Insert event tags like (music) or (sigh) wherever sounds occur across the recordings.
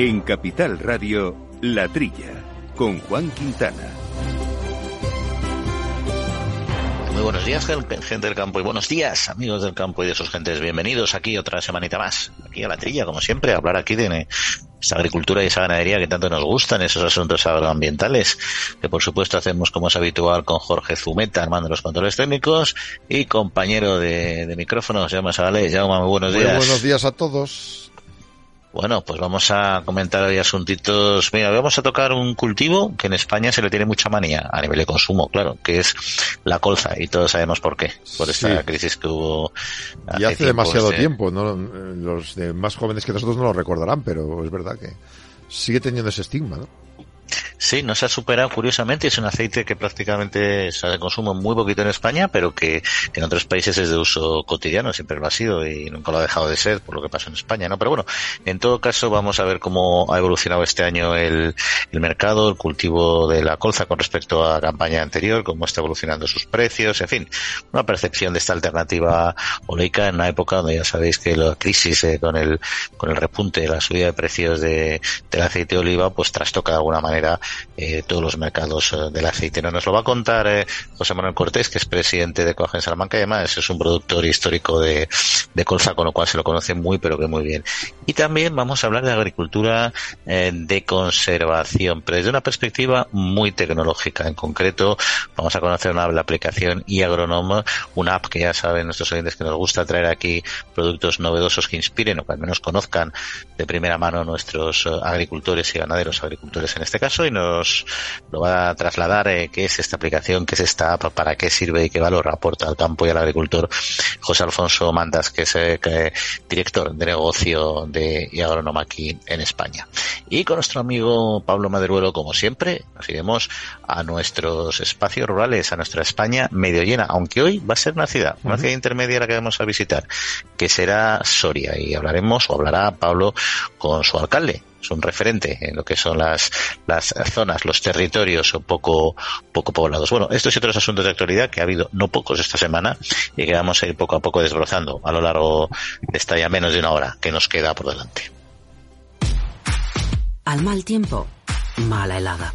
En Capital Radio, La Trilla, con Juan Quintana. Muy buenos días, gente del campo, y buenos días, amigos del campo y de sus gentes. Bienvenidos aquí otra semanita más, aquí a la trilla, como siempre, a hablar aquí de esa agricultura y esa ganadería que tanto nos gustan, esos asuntos agroambientales, que por supuesto hacemos como es habitual con Jorge Zumeta, armando los controles técnicos, y compañero de, de micrófonos, Jaume Sagales. Jaume, muy buenos días. Muy buenos días a todos. Bueno, pues vamos a comentar hoy asuntitos. Mira, vamos a tocar un cultivo que en España se le tiene mucha manía a nivel de consumo, claro, que es la colza y todos sabemos por qué, por esta crisis que hubo. y hace demasiado tiempo, ¿no? Los de más jóvenes que nosotros no lo recordarán, pero es verdad que sigue teniendo ese estigma, ¿no? Sí, no se ha superado curiosamente. Es un aceite que prácticamente se consume muy poquito en España, pero que, en otros países es de uso cotidiano, siempre lo ha sido y nunca lo ha dejado de ser por lo que pasó en España, ¿no? Pero bueno, en todo caso vamos a ver cómo ha evolucionado este año el, el mercado, el cultivo de la colza con respecto a la campaña anterior, cómo está evolucionando sus precios, en fin, una percepción de esta alternativa oleica en una época donde ya sabéis que la crisis eh, con el con el repunte la subida de precios de, del aceite de oliva pues trastoca de alguna manera eh, todos los mercados eh, del aceite. ¿no? Nos lo va a contar eh, José Manuel Cortés, que es presidente de Coagen Salamanca y además es un productor histórico de, de colza, con lo cual se lo conoce muy, pero que muy bien. Y también vamos a hablar de agricultura de conservación, pero desde una perspectiva muy tecnológica. En concreto, vamos a conocer una la aplicación iAgronome, una app que ya saben nuestros oyentes que nos gusta traer aquí productos novedosos que inspiren o que al menos conozcan de primera mano nuestros agricultores y ganaderos, agricultores en este caso, y nos lo va a trasladar eh, qué es esta aplicación, qué es esta app, para qué sirve y qué valor aporta al campo y al agricultor. José Alfonso Mandas, que es eh, director de negocio de Agronoma aquí en España. Y con nuestro amigo Pablo Maderuelo, como siempre, nos iremos a nuestros espacios rurales, a nuestra España medio llena, aunque hoy va a ser una ciudad, una ciudad intermedia la que vamos a visitar, que será Soria, y hablaremos o hablará Pablo con su alcalde, es un referente en lo que son las, las zonas, los territorios poco, poco poblados. Bueno, estos y otros asuntos de actualidad que ha habido no pocos esta semana y que vamos a ir poco a poco desbrozando a lo largo de esta ya menos de una hora que nos queda por delante. Al mal tiempo, mala helada.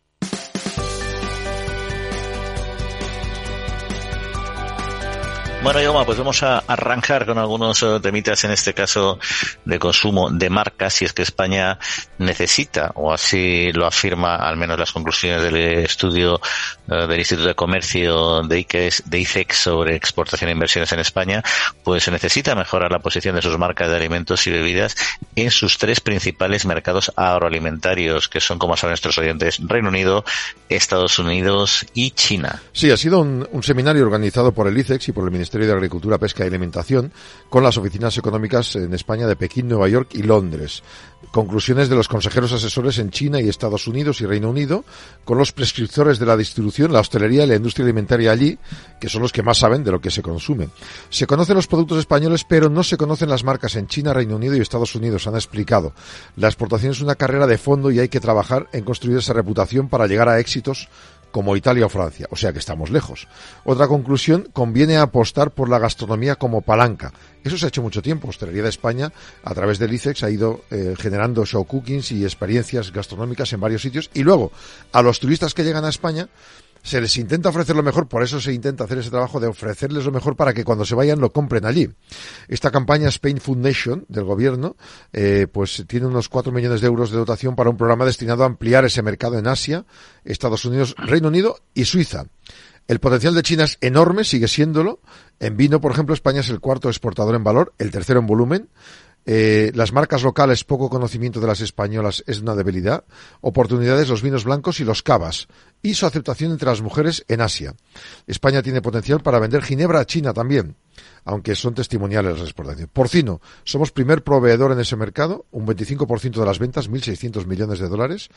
Bueno, Yoma, pues vamos a arrancar con algunos eh, temitas, en este caso de consumo de marcas, si es que España necesita, o así lo afirma al menos las conclusiones del estudio eh, del Instituto de Comercio de ICEX, de ICEX sobre exportación e inversiones en España, pues se necesita mejorar la posición de sus marcas de alimentos y bebidas en sus tres principales mercados agroalimentarios, que son, como saben nuestros oyentes, Reino Unido, Estados Unidos y China. Sí, ha sido un, un seminario organizado por el ICEX y por el Ministerio Ministerio de Agricultura, Pesca y Alimentación con las oficinas económicas en España de Pekín, Nueva York y Londres. Conclusiones de los consejeros asesores en China y Estados Unidos y Reino Unido con los prescriptores de la distribución, la hostelería y la industria alimentaria allí, que son los que más saben de lo que se consume. Se conocen los productos españoles, pero no se conocen las marcas en China, Reino Unido y Estados Unidos, han explicado. La exportación es una carrera de fondo y hay que trabajar en construir esa reputación para llegar a éxitos como Italia o Francia, o sea que estamos lejos. Otra conclusión, conviene apostar por la gastronomía como palanca. Eso se ha hecho mucho tiempo. Hostelería de España, a través del ICEX, ha ido eh, generando show cookings y experiencias gastronómicas en varios sitios. Y luego, a los turistas que llegan a España, se les intenta ofrecer lo mejor, por eso se intenta hacer ese trabajo de ofrecerles lo mejor para que cuando se vayan lo compren allí. Esta campaña Spain Foundation del gobierno, eh, pues tiene unos 4 millones de euros de dotación para un programa destinado a ampliar ese mercado en Asia, Estados Unidos, Reino Unido y Suiza. El potencial de China es enorme, sigue siéndolo. En vino, por ejemplo, España es el cuarto exportador en valor, el tercero en volumen. Eh, las marcas locales, poco conocimiento de las españolas es una debilidad. Oportunidades, los vinos blancos y los cavas. Y su aceptación entre las mujeres en Asia. España tiene potencial para vender ginebra a China también. Aunque son testimoniales las exportaciones. Porcino, somos primer proveedor en ese mercado, un 25% de las ventas, 1.600 millones de dólares.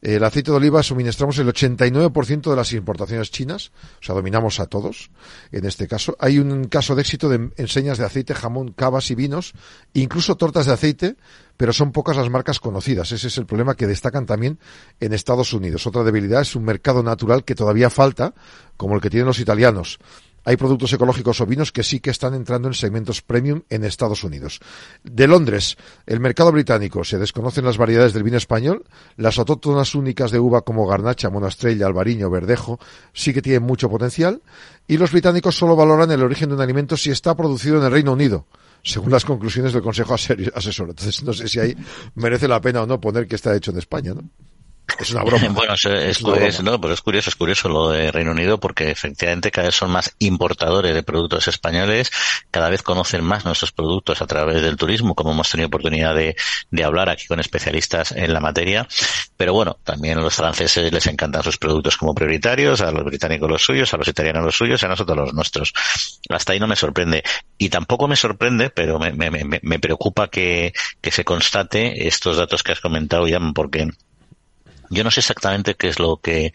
El aceite de oliva suministramos el 89% de las importaciones chinas, o sea, dominamos a todos en este caso. Hay un caso de éxito de enseñas de aceite, jamón, cavas y vinos, incluso tortas de aceite, pero son pocas las marcas conocidas. Ese es el problema que destacan también en Estados Unidos. Otra debilidad es un mercado natural que todavía falta, como el que tienen los italianos hay productos ecológicos ovinos que sí que están entrando en segmentos premium en Estados Unidos. De Londres, el mercado británico, se desconocen las variedades del vino español, las autóctonas únicas de uva como Garnacha, Monastrella, Albariño, Verdejo, sí que tienen mucho potencial, y los británicos solo valoran el origen de un alimento si está producido en el Reino Unido según las conclusiones del Consejo Asesor. Entonces, no sé si ahí merece la pena o no poner que está hecho en España, ¿no? Es una broma. (laughs) bueno, es, es, no, pero es curioso, es curioso lo de Reino Unido porque efectivamente cada vez son más importadores de productos españoles, cada vez conocen más nuestros productos a través del turismo, como hemos tenido oportunidad de, de hablar aquí con especialistas en la materia. Pero bueno, también a los franceses les encantan sus productos como prioritarios, a los británicos los suyos, a los italianos los suyos y a nosotros los nuestros. Hasta ahí no me sorprende. Y tampoco me sorprende, pero me, me, me, me preocupa que, que se constate estos datos que has comentado, ya porque yo no sé exactamente qué es lo que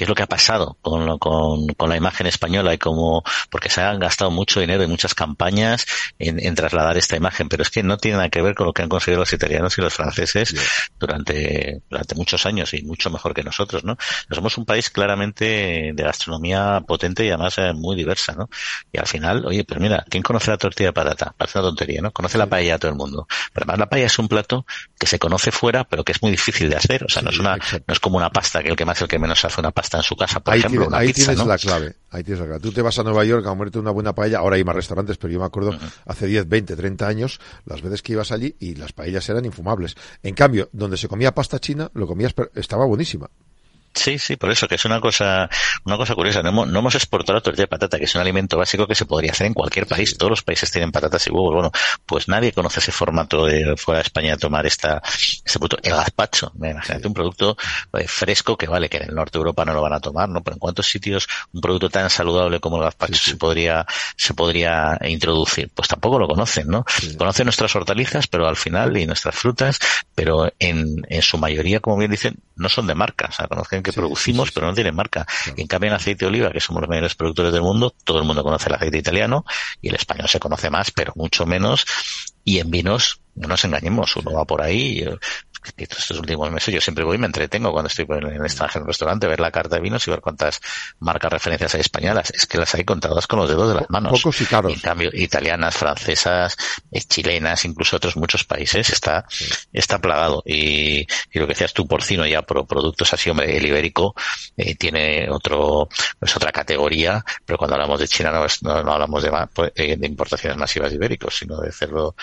qué es lo que ha pasado con, con, con la imagen española y cómo, porque se han gastado mucho dinero y muchas campañas en, en, trasladar esta imagen, pero es que no tiene nada que ver con lo que han conseguido los italianos y los franceses durante, durante muchos años y mucho mejor que nosotros, ¿no? somos un país claramente de gastronomía potente y además eh, muy diversa, ¿no? Y al final, oye, pues mira, ¿quién conoce la tortilla de patata? Parece una tontería, ¿no? Conoce la paella a todo el mundo. Pero además la paella es un plato que se conoce fuera, pero que es muy difícil de hacer. O sea, no es una, no es como una pasta que el que más el que menos hace una pasta en su casa, por ahí ejemplo. Tienes, ahí tienes la clave. Ahí tienes la clave. Tú te vas a Nueva York a comerte una buena paella. Ahora hay más restaurantes, pero yo me acuerdo uh -huh. hace 10, 20, 30 años, las veces que ibas allí y las paellas eran infumables. En cambio, donde se comía pasta china, lo comías, estaba buenísima. Sí, sí, por eso, que es una cosa, una cosa curiosa. No hemos, no hemos exportado la tortilla de patata, que es un alimento básico que se podría hacer en cualquier país. Sí. Todos los países tienen patatas y huevos. Bueno, pues nadie conoce ese formato de fuera de España de tomar esta, este producto. El gazpacho, imagínate sí. un producto eh, fresco que vale, que en el norte de Europa no lo van a tomar, ¿no? Pero en cuántos sitios un producto tan saludable como el gazpacho sí, se podría, se podría introducir. Pues tampoco lo conocen, ¿no? Conocen nuestras hortalizas, pero al final, y nuestras frutas, pero en, en su mayoría, como bien dicen, no son de marca. O sea, conocen que sí, producimos, sí, sí, pero no tienen marca. Claro. En cambio, en aceite de oliva, que somos los mayores productores del mundo, todo el mundo conoce el aceite italiano y el español se conoce más, pero mucho menos. Y en vinos, no nos engañemos, uno va por ahí, estos últimos meses yo siempre voy y me entretengo cuando estoy en el extranjero en un restaurante, ver la carta de vinos y ver cuántas marcas referencias hay españolas. Es que las hay contadas con los dedos de las manos. Pocos y caros. En cambio, italianas, francesas, eh, chilenas, incluso otros muchos países, está, sí. está plagado. Y, y, lo que decías tú, porcino ya por productos así, hombre, el ibérico eh, tiene otro, es otra categoría, pero cuando hablamos de China no, es, no, no hablamos de, pues, eh, de importaciones masivas de ibéricos, sino de cerdo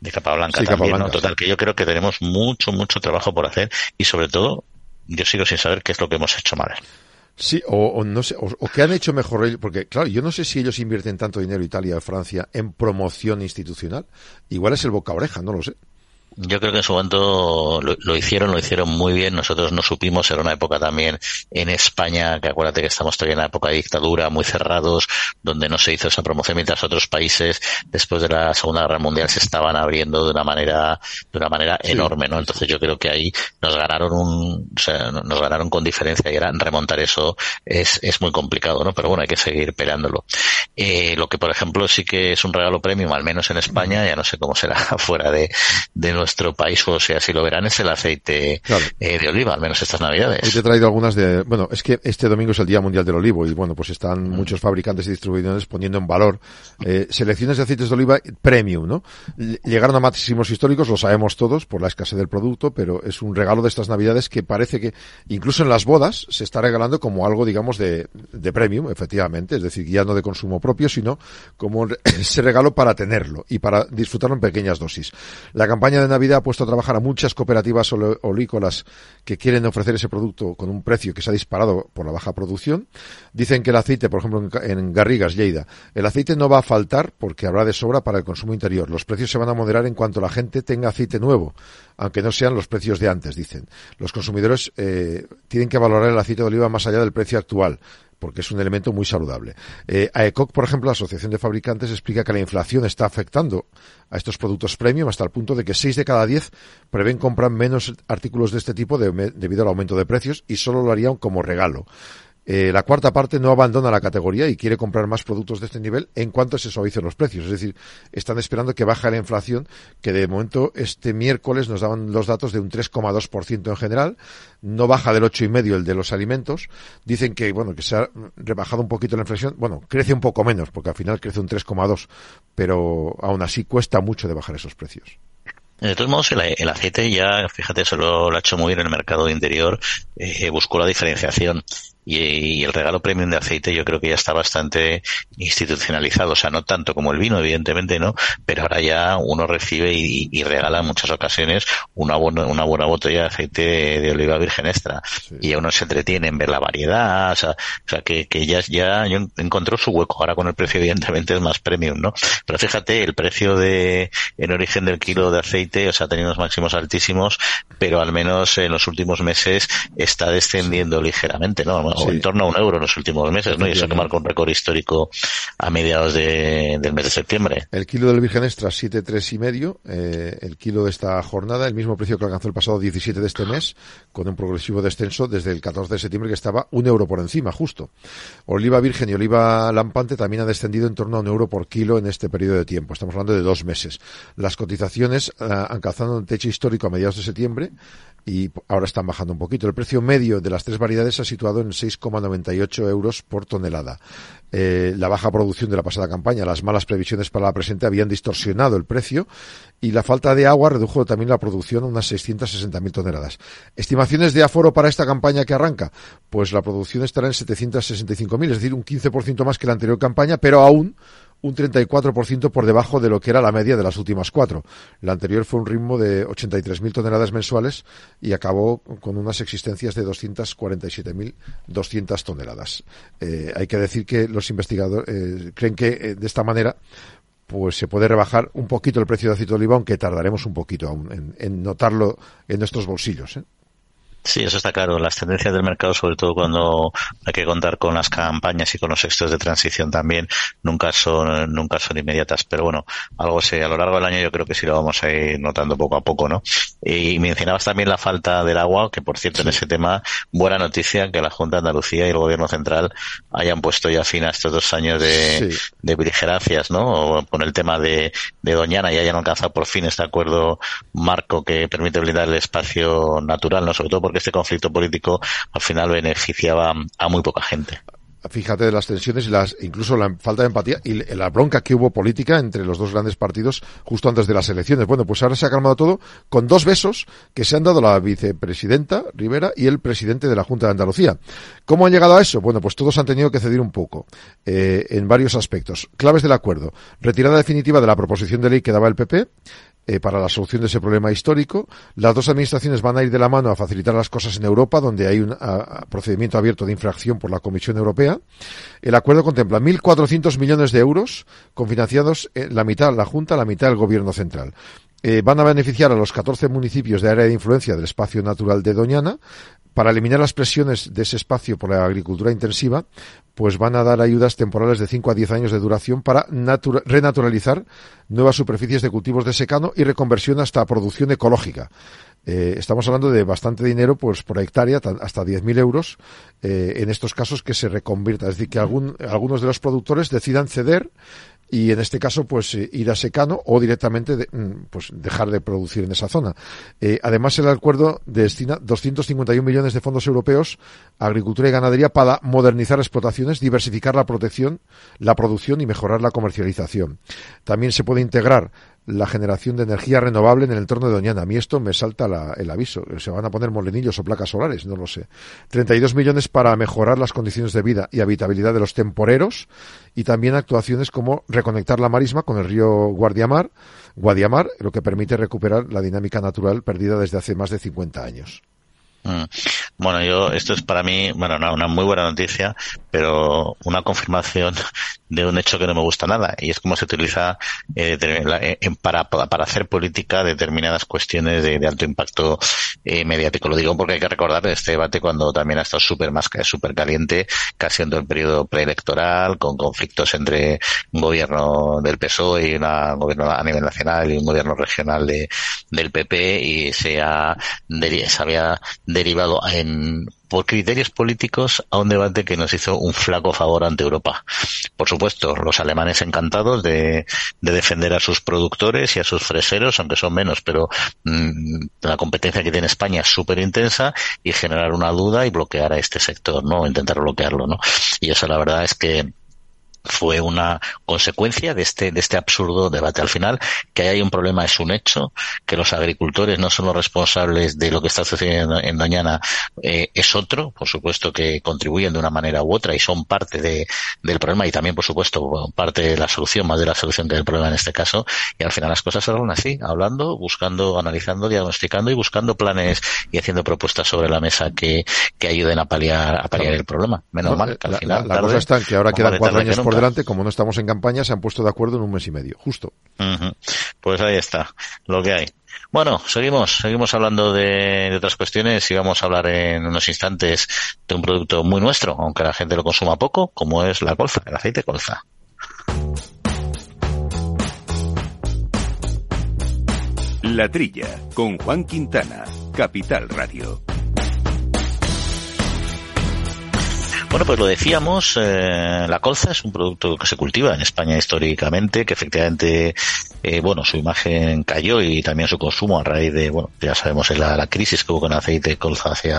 de capa blanca sí, también, capa blanca, ¿no? Total, que yo creo que tenemos mucho, mucho trabajo por hacer y sobre todo, yo sigo sin saber qué es lo que hemos hecho mal. Sí, o, o no sé, o, o, que han hecho mejor ellos, porque claro, yo no sé si ellos invierten tanto dinero Italia o Francia en promoción institucional. Igual es el boca oreja, no lo sé. Yo creo que en su momento lo, lo, hicieron, lo hicieron muy bien. Nosotros no supimos, era una época también en España, que acuérdate que estamos todavía en la época de dictadura, muy cerrados, donde no se hizo esa promoción, mientras otros países, después de la Segunda Guerra Mundial, se estaban abriendo de una manera, de una manera sí. enorme, ¿no? Entonces yo creo que ahí nos ganaron un, o sea, nos ganaron con diferencia y era remontar eso es, es muy complicado, ¿no? Pero bueno, hay que seguir peleándolo. Eh, lo que, por ejemplo, sí que es un regalo premium, al menos en España, ya no sé cómo será (laughs) fuera de, de nuestro país, o sea, si lo verán, es el aceite claro. eh, de oliva, al menos estas navidades. Hoy te he traído algunas de, bueno, es que este domingo es el Día Mundial del Olivo y bueno, pues están mm. muchos fabricantes y distribuidores poniendo en valor eh, selecciones de aceites de oliva premium, ¿no? Llegaron a máximos históricos, lo sabemos todos, por la escasez del producto, pero es un regalo de estas navidades que parece que incluso en las bodas se está regalando como algo, digamos, de, de premium, efectivamente, es decir, ya no de consumo propio, sino como (coughs) ese regalo para tenerlo y para disfrutarlo en pequeñas dosis. La campaña de Navidad ha puesto a trabajar a muchas cooperativas olícolas que quieren ofrecer ese producto con un precio que se ha disparado por la baja producción. Dicen que el aceite, por ejemplo, en Garrigas, Lleida, el aceite no va a faltar porque habrá de sobra para el consumo interior. Los precios se van a moderar en cuanto la gente tenga aceite nuevo, aunque no sean los precios de antes, dicen. Los consumidores eh, tienen que valorar el aceite de oliva más allá del precio actual porque es un elemento muy saludable. Eh, AECOC, por ejemplo, la Asociación de Fabricantes, explica que la inflación está afectando a estos productos premium hasta el punto de que 6 de cada 10 prevén comprar menos artículos de este tipo debido al aumento de precios y solo lo harían como regalo. Eh, la cuarta parte no abandona la categoría y quiere comprar más productos de este nivel en cuanto se suavicen los precios. Es decir, están esperando que baje la inflación, que de momento este miércoles nos daban los datos de un 3,2% en general, no baja del 8,5% el de los alimentos. Dicen que, bueno, que se ha rebajado un poquito la inflación. Bueno, crece un poco menos, porque al final crece un 3,2%, pero aún así cuesta mucho de bajar esos precios. De todos modos, el, aceite ya, fíjate, solo lo ha hecho muy bien en el mercado interior, eh, buscó la diferenciación y, el regalo premium de aceite yo creo que ya está bastante institucionalizado, o sea, no tanto como el vino, evidentemente, ¿no? Pero ahora ya uno recibe y, regala en muchas ocasiones una buena, una buena botella de aceite de, oliva virgen extra y uno se entretiene en ver la variedad, o sea, o sea que, que ya, ya encontró su hueco, ahora con el precio evidentemente es más premium, ¿no? Pero fíjate, el precio de, en origen del kilo de aceite, o sea, ha tenido unos máximos altísimos, pero al menos en los últimos meses está descendiendo ligeramente, ¿no? En torno a un euro en los últimos meses, ¿no? Y eso que marcó un récord histórico a mediados de, del mes de septiembre. El kilo del Virgen Extra, siete tres y medio, eh, el kilo de esta jornada, el mismo precio que alcanzó el pasado 17 de este mes, con un progresivo descenso desde el 14 de septiembre que estaba un euro por encima, justo. Oliva virgen y oliva lampante también ha descendido en torno a un euro por kilo en este periodo de tiempo. Estamos hablando de dos meses. Las cotizaciones han calzado un techo histórico a mediados de septiembre y ahora están bajando un poquito. El precio medio de las tres variedades se ha situado en 6,98 euros por tonelada. Eh, la baja producción de la pasada campaña, las malas previsiones para la presente habían distorsionado el precio y la falta de agua redujo también la producción a unas 660.000 toneladas. Estimaciones de aforo para esta campaña que arranca, pues la producción estará en 765.000, es decir, un 15% más que la anterior campaña, pero aún un 34% por debajo de lo que era la media de las últimas cuatro. La anterior fue un ritmo de 83.000 toneladas mensuales y acabó con unas existencias de 247.200 toneladas. Eh, hay que decir que los investigadores eh, creen que eh, de esta manera pues se puede rebajar un poquito el precio de aceite de oliva, aunque tardaremos un poquito aún en, en notarlo en nuestros bolsillos. Sí, eso está claro. Las tendencias del mercado, sobre todo cuando hay que contar con las campañas y con los éxitos de transición también, nunca son, nunca son inmediatas. Pero bueno, algo sé, a lo largo del año yo creo que sí lo vamos a ir notando poco a poco, ¿no? Y mencionabas también la falta del agua, que por cierto en ese tema, buena noticia que la Junta de Andalucía y el Gobierno Central hayan puesto ya fin a estos dos años de, de beligerancias, ¿no? con el tema de, de Doñana y hayan alcanzado por fin este acuerdo marco que permite blindar el espacio natural, ¿no? Sobre todo porque este conflicto político al final beneficiaba a muy poca gente fíjate de las tensiones y las incluso la falta de empatía y la bronca que hubo política entre los dos grandes partidos justo antes de las elecciones. Bueno, pues ahora se ha calmado todo con dos besos que se han dado la vicepresidenta Rivera y el presidente de la Junta de Andalucía. ¿Cómo han llegado a eso? Bueno, pues todos han tenido que ceder un poco eh, en varios aspectos. Claves del acuerdo. Retirada definitiva de la proposición de ley que daba el PP eh, para la solución de ese problema histórico. Las dos administraciones van a ir de la mano a facilitar las cosas en Europa, donde hay un procedimiento abierto de infracción por la Comisión Europea. El acuerdo contempla 1.400 millones de euros, confinanciados en la mitad la Junta, la mitad el Gobierno Central. Eh, van a beneficiar a los 14 municipios de área de influencia del espacio natural de Doñana, para eliminar las presiones de ese espacio por la agricultura intensiva, pues van a dar ayudas temporales de 5 a 10 años de duración para renaturalizar nuevas superficies de cultivos de secano y reconversión hasta producción ecológica. Eh, estamos hablando de bastante dinero pues por hectárea, hasta 10.000 euros, eh, en estos casos que se reconvierta. Es decir, que algún, algunos de los productores decidan ceder y en este caso pues eh, ir a secano o directamente mm, pues dejar de producir en esa zona. Eh, además el acuerdo destina 251 millones de fondos europeos a agricultura y ganadería para modernizar explotaciones, diversificar la protección, la producción y mejorar la comercialización. También se puede integrar la generación de energía renovable en el entorno de Doñana. A mí esto me salta el aviso. Se van a poner molinillos o placas solares, no lo sé. 32 millones para mejorar las condiciones de vida y habitabilidad de los temporeros y también actuaciones como reconectar la marisma con el río Guardiamar, Guadiamar, lo que permite recuperar la dinámica natural perdida desde hace más de 50 años. Mm. Bueno, yo, esto es para mí, bueno, una, una, muy buena noticia, pero una confirmación de un hecho que no me gusta nada y es cómo se utiliza eh, eh para, para hacer política determinadas cuestiones de, alto impacto eh, mediático. Lo digo porque hay que recordar este debate cuando también ha estado súper más súper caliente, casi en el periodo preelectoral, con conflictos entre un gobierno del PSOE y un gobierno a nivel nacional y un gobierno regional de, del PP y se, ha, se había derivado en por criterios políticos a un debate que nos hizo un flaco favor ante Europa. Por supuesto, los alemanes encantados de, defender a sus productores y a sus freseros, aunque son menos, pero mm, la competencia que tiene España es súper intensa y generar una duda y bloquear a este sector, ¿no? Intentar bloquearlo, ¿no? Y eso la verdad es que fue una consecuencia de este, de este absurdo debate. Al final, que hay un problema es un hecho, que los agricultores no son los responsables de lo que está sucediendo en Doñana eh, es otro, por supuesto que contribuyen de una manera u otra y son parte de, del problema y también, por supuesto, parte de la solución, más de la solución que del problema en este caso. Y al final las cosas hablan así, hablando, buscando, analizando, diagnosticando y buscando planes y haciendo propuestas sobre la mesa que, que ayuden a paliar, a paliar el problema. Menos mal que al final. La, cosa está que ahora quedan cuatro años por delante, como no estamos en campaña, se han puesto de acuerdo en un mes y medio, justo. Pues ahí está, lo que hay. Bueno, seguimos, seguimos hablando de, otras cuestiones y vamos a hablar en unos instantes de un producto muy nuestro, aunque la gente lo consuma poco, como es la colza, el aceite colza. La Trilla, con Juan Quintana, Capital Radio. Bueno, pues lo decíamos, eh, la colza es un producto que se cultiva en España históricamente, que efectivamente, eh, bueno, su imagen cayó y también su consumo a raíz de, bueno, ya sabemos la, la crisis que hubo con el aceite de colza hace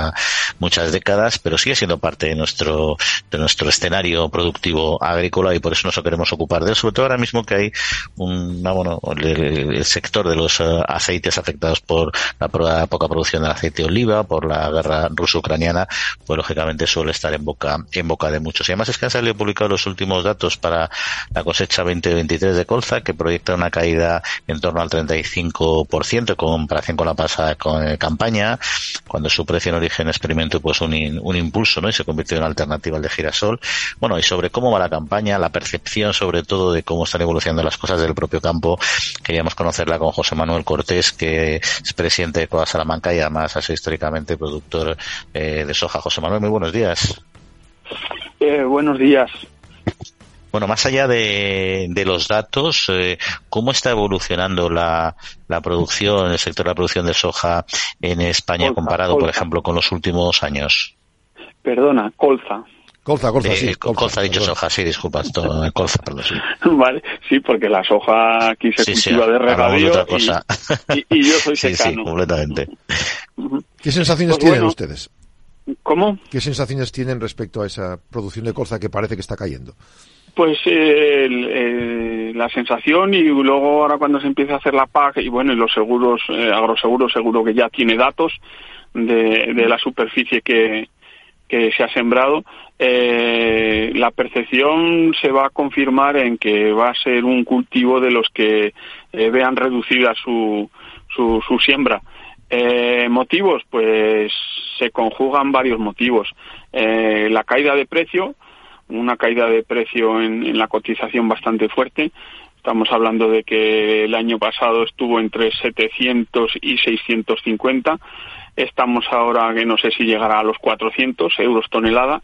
muchas décadas, pero sigue siendo parte de nuestro, de nuestro escenario productivo agrícola y por eso nos queremos ocupar de él, sobre todo ahora mismo que hay un, bueno, el, sector de los eh, aceites afectados por la poca producción del aceite de oliva, por la guerra ruso-ucraniana, pues lógicamente suele estar en boca en boca de muchos. Y además es que han salido publicados los últimos datos para la cosecha 2023 de colza, que proyecta una caída en torno al 35% en comparación con la pasada con, campaña, cuando su precio en origen experimentó pues un, un impulso, ¿no? Y se convirtió en alternativa al de girasol. Bueno, y sobre cómo va la campaña, la percepción sobre todo de cómo están evolucionando las cosas del propio campo, queríamos conocerla con José Manuel Cortés, que es presidente de Coa Salamanca y además ha sido históricamente productor eh, de soja. José Manuel, muy buenos días. Eh, buenos días. Bueno, más allá de, los datos, eh, ¿cómo está evolucionando la, producción, el sector de la producción de soja en España comparado, por ejemplo, con los últimos años? Perdona, colza. Colza, colza, sí. Colza, dicho soja, sí, disculpa, colza, perdón, sí. (laughs) Vale, sí, porque la soja aquí se cultiva de regadío Y, yo soy secano. (laughs) Sí, sí, completamente. ¿Qué sensaciones pues tienen ustedes? ¿Cómo? ¿Qué sensaciones tienen respecto a esa producción de colza que parece que está cayendo? Pues eh, la sensación y luego ahora cuando se empieza a hacer la PAC y bueno, y los seguros, eh, agroseguros seguro que ya tiene datos de, la superficie que, que se ha sembrado, eh, la percepción se va a confirmar en que va a ser un cultivo de los que vean reducida su, su, su siembra. Eh, motivos, pues se conjugan varios motivos. Eh, la caída de precio, una caída de precio en, la cotización bastante fuerte. Estamos hablando de que el año pasado estuvo entre 700 y 650. Estamos ahora que no sé si llegará a los 400 euros tonelada.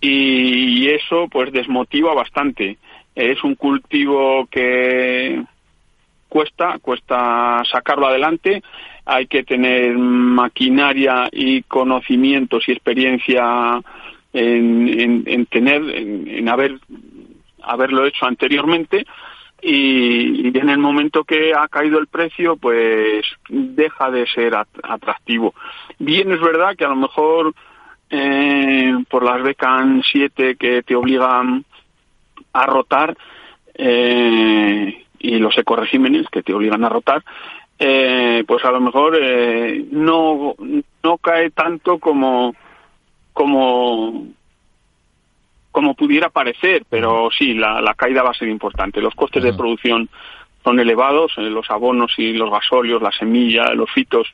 Y eso pues desmotiva bastante. Es un cultivo que cuesta, cuesta sacarlo adelante hay que tener maquinaria y conocimientos y experiencia en, tener, en, haber, haberlo hecho anteriormente y, en el momento que ha caído el precio, pues deja de ser atractivo. Bien es verdad que a lo mejor eh, por las becan 7 que te obligan a rotar eh, y los ecoregímenes que te obligan a rotar, eh, pues a lo mejor eh, no, no cae tanto como, como, como pudiera parecer, pero sí, la, la caída va a ser importante. Los costes de producción son elevados, eh, los abonos y los gasolios, la semilla, los fitos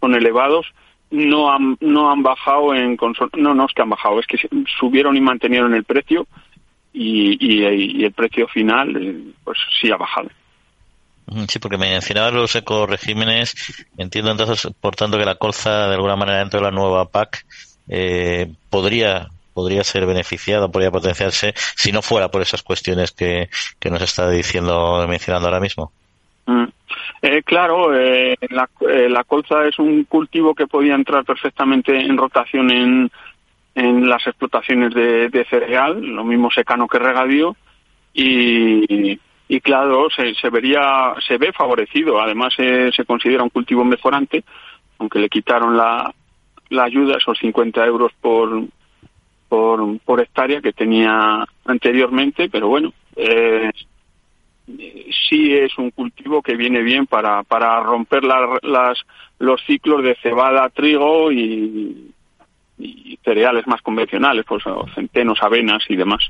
son elevados. No han, no han bajado en no, no es que han bajado, es que subieron y mantenieron el precio y, el precio final eh, pues sí ha bajado. Sí, porque me mencionabas los ecoregímenes. Entiendo entonces, por tanto, que la colza, de alguna manera, dentro de la nueva PAC, eh, podría podría ser beneficiado, podría potenciarse, si no fuera por esas cuestiones que, que nos está diciendo, mencionando ahora mismo. Mm. Eh, claro, eh, la, eh, la, colza es un cultivo que podía entrar perfectamente en rotación en, en las explotaciones de, cereal, lo mismo secano que regadío, y, y claro, se, se, vería, se ve favorecido. Además, se considera un cultivo mejorante, aunque le quitaron la, la ayuda, esos 50 euros por, por, hectárea que tenía anteriormente, pero bueno, eh, sí es un cultivo que viene bien para, para romper las, los ciclos de cebada, trigo y, y cereales más convencionales, pues centenos, avenas y demás.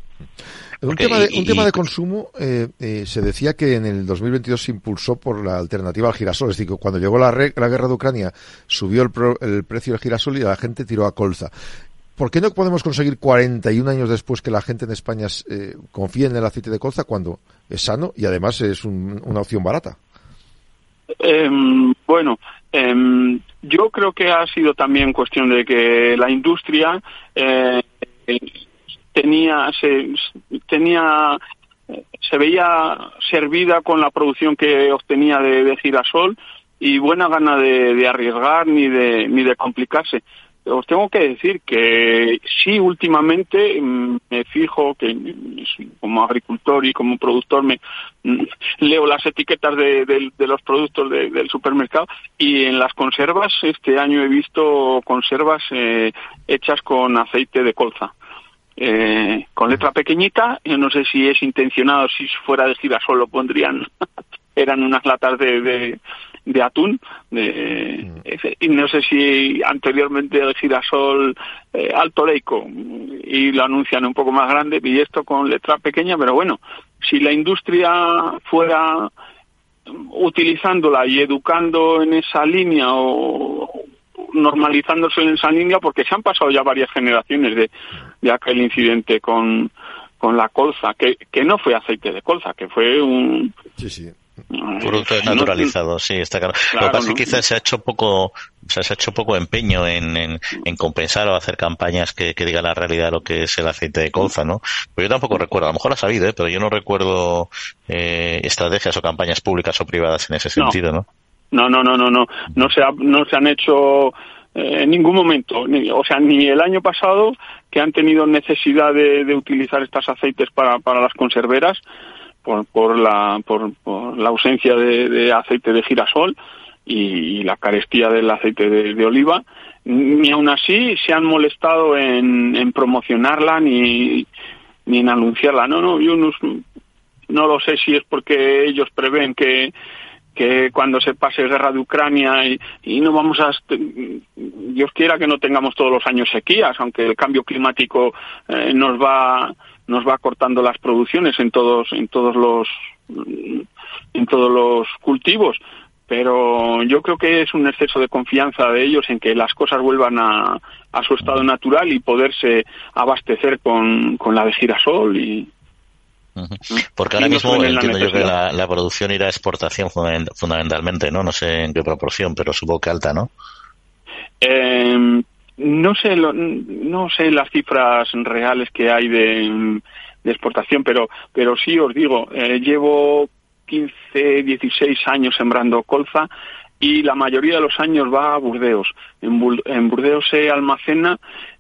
Un, tema de, un tema de consumo, eh, eh, se decía que en el 2022 se impulsó por la alternativa al girasol. Es decir, que cuando llegó la, la guerra de Ucrania subió el, el, precio del girasol y la gente tiró a colza. ¿Por qué no podemos conseguir 41 años después que la gente en España eh, confíe en el aceite de colza cuando es sano y además es una opción barata? Eh, bueno, eh, yo creo que ha sido también cuestión de que la industria eh, tenía se tenía se veía servida con la producción que obtenía de, de girasol y buena gana de, de, arriesgar ni de ni de complicarse os tengo que decir que sí, últimamente mm, me fijo que como agricultor y como productor me mm, leo las etiquetas de, los productos del supermercado y en las conservas este año he visto conservas eh, hechas con aceite de colza. Eh, con letra pequeñita, yo no sé si es intencionado, si fuera de girasol lo pondrían, (laughs) eran unas latas de atún. De, mm. y no sé si anteriormente el girasol eh, alto leico y lo anuncian un poco más grande y esto con letra pequeña, pero bueno, si la industria fuera utilizándola y educando en esa línea o normalizándose en esa línea porque se han pasado ya varias generaciones de, de aquel incidente con, con la colza, que, que no fue aceite de colza, que fue un, sí, sí. Producto naturalizado, sí, está claro. Lo que pasa es que quizás se ha hecho poco, o sea, se ha hecho poco empeño en, en, compensar o hacer campañas que, que, digan la realidad lo que es el aceite de colza, ¿no? Pues yo tampoco recuerdo, a lo mejor ha sabido, ¿eh? pero yo no recuerdo eh, estrategias o campañas públicas o privadas en ese sentido, ¿no? No, no, no, no, no, no se, ha, no se han hecho eh, en ningún momento, o sea, ni el año pasado que han tenido necesidad de, de utilizar estos aceites para, para las conserveras, por, por, la, por, la ausencia de, aceite de girasol y, la carestía del aceite de, oliva, ni aún así se han molestado en, en promocionarla ni, ni en anunciarla. No, no, yo no, no lo sé si es porque ellos prevén que, que cuando se pase guerra de Ucrania y, y, no vamos a Dios quiera que no tengamos todos los años sequías aunque el cambio climático eh, nos va nos va cortando las producciones en todos en todos los en todos los cultivos pero yo creo que es un exceso de confianza de ellos en que las cosas vuelvan a, a su estado natural y poderse abastecer con, con la de girasol y, porque ahora mismo entiendo yo que la, producción irá a exportación fundamentalmente, ¿no? No sé en qué proporción, pero supongo que alta, ¿no? Eh, no sé, no sé las cifras reales que hay de, exportación, pero, pero sí os digo, eh, llevo 15, 16 años sembrando colza y la mayoría de los años va a Burdeos. En, en Burdeos se almacena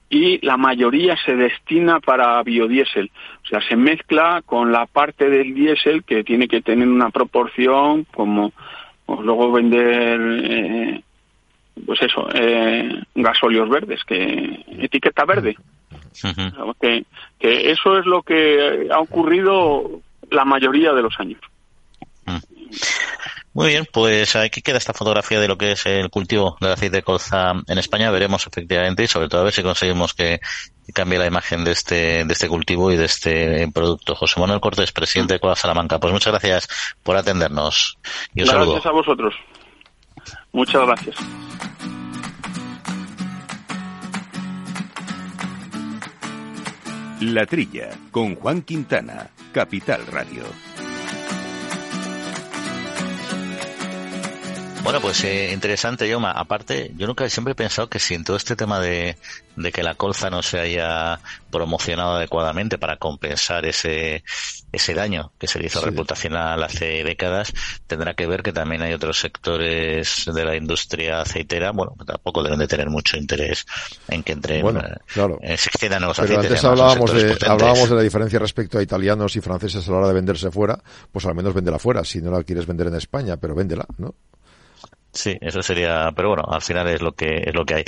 y la mayoría se destina para biodiesel. O sea, se mezcla con la parte del diésel que tiene que tener una proporción como luego vender eh, pues eso, eh, gasóleos verdes, que etiqueta verde. que, que eso es lo que ha ocurrido la mayoría de los años. Muy bien, pues aquí queda esta fotografía de lo que es el cultivo del aceite de colza en España. Veremos efectivamente y sobre todo a ver si conseguimos que cambie la imagen de este, de este cultivo y de este producto. José Manuel Cortés, presidente de Cola Salamanca. Pues muchas gracias por atendernos. Y un gracias a vosotros. Muchas gracias. La Trilla, con Juan Quintana, Capital Radio. Bueno, pues eh, interesante, Yoma. Aparte, yo nunca siempre he pensado que si en todo este tema de, de que la colza no se haya promocionado adecuadamente para compensar ese, ese daño que se le hizo reputacional hace décadas, tendrá que ver que también hay otros sectores de la industria aceitera, bueno, que tampoco deben de tener mucho interés en que entren, bueno, claro. eh, se excedan los Pero aceites. antes hablábamos de, hablábamos de la diferencia respecto a italianos y franceses a la hora de venderse fuera, pues al menos véndela fuera, si no la quieres vender en España, pero véndela, ¿no? Sí, eso sería, pero bueno, al final es lo que es lo que hay.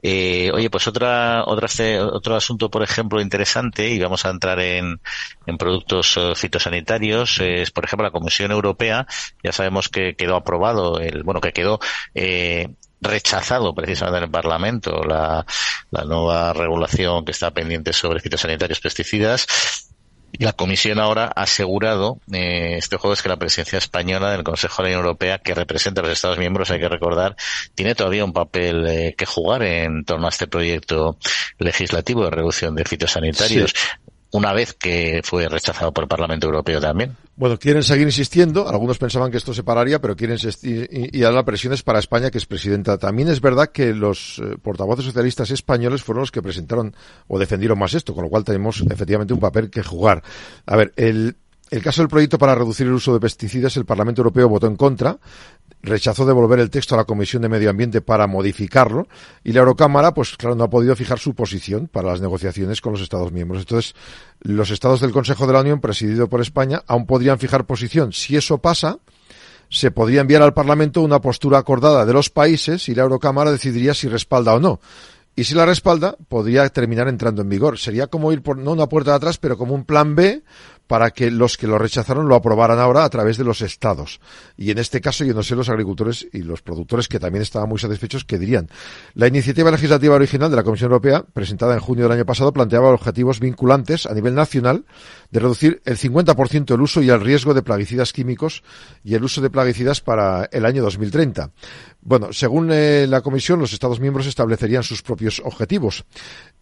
Eh, oye, pues otra, otra, otro asunto, por ejemplo, interesante, y vamos a entrar en, en productos eh, fitosanitarios, es, por ejemplo, la Comisión Europea, ya sabemos que quedó aprobado, el, bueno, que quedó, eh, rechazado precisamente en el Parlamento la, la nueva regulación que está pendiente sobre fitosanitarios pesticidas la Comisión ahora ha asegurado eh, este jueves que la presidencia española del Consejo de la Unión Europea, que representa a los Estados miembros, hay que recordar, tiene todavía un papel eh, que jugar en torno a este proyecto legislativo de reducción de fitosanitarios, una vez que fue rechazado por el Parlamento Europeo también. Bueno, quieren seguir insistiendo. Algunos pensaban que esto se pararía, pero quieren insistir y, y ahora la presión es para España, que es presidenta. También es verdad que los eh, portavoces socialistas españoles fueron los que presentaron o defendieron más esto, con lo cual tenemos efectivamente un papel que jugar. A ver, el, el caso del proyecto para reducir el uso de pesticidas, el Parlamento Europeo votó en contra, rechazó devolver el texto a la Comisión de Medio Ambiente para modificarlo y la Eurocámara, pues claro, no ha podido fijar su posición para las negociaciones con los Estados miembros. Entonces, los Estados del Consejo de la Unión, presidido por España, aún podrían fijar posición. Si eso pasa, se podría enviar al Parlamento una postura acordada de los países y la Eurocámara decidiría si respalda o no. Y si la respalda, podría terminar entrando en vigor. Sería como ir por, no una puerta de atrás, pero como un plan B para que los que lo rechazaron lo aprobaran ahora a través de los estados. Y en este caso, yo no sé los agricultores y los productores que también estaban muy satisfechos que dirían. La iniciativa legislativa original de la Comisión Europea, presentada en junio del año pasado, planteaba objetivos vinculantes a nivel nacional de reducir el 50% el uso y el riesgo de plaguicidas químicos y el uso de plaguicidas para el año 2030. Bueno, según eh, la Comisión, los Estados miembros establecerían sus propios objetivos.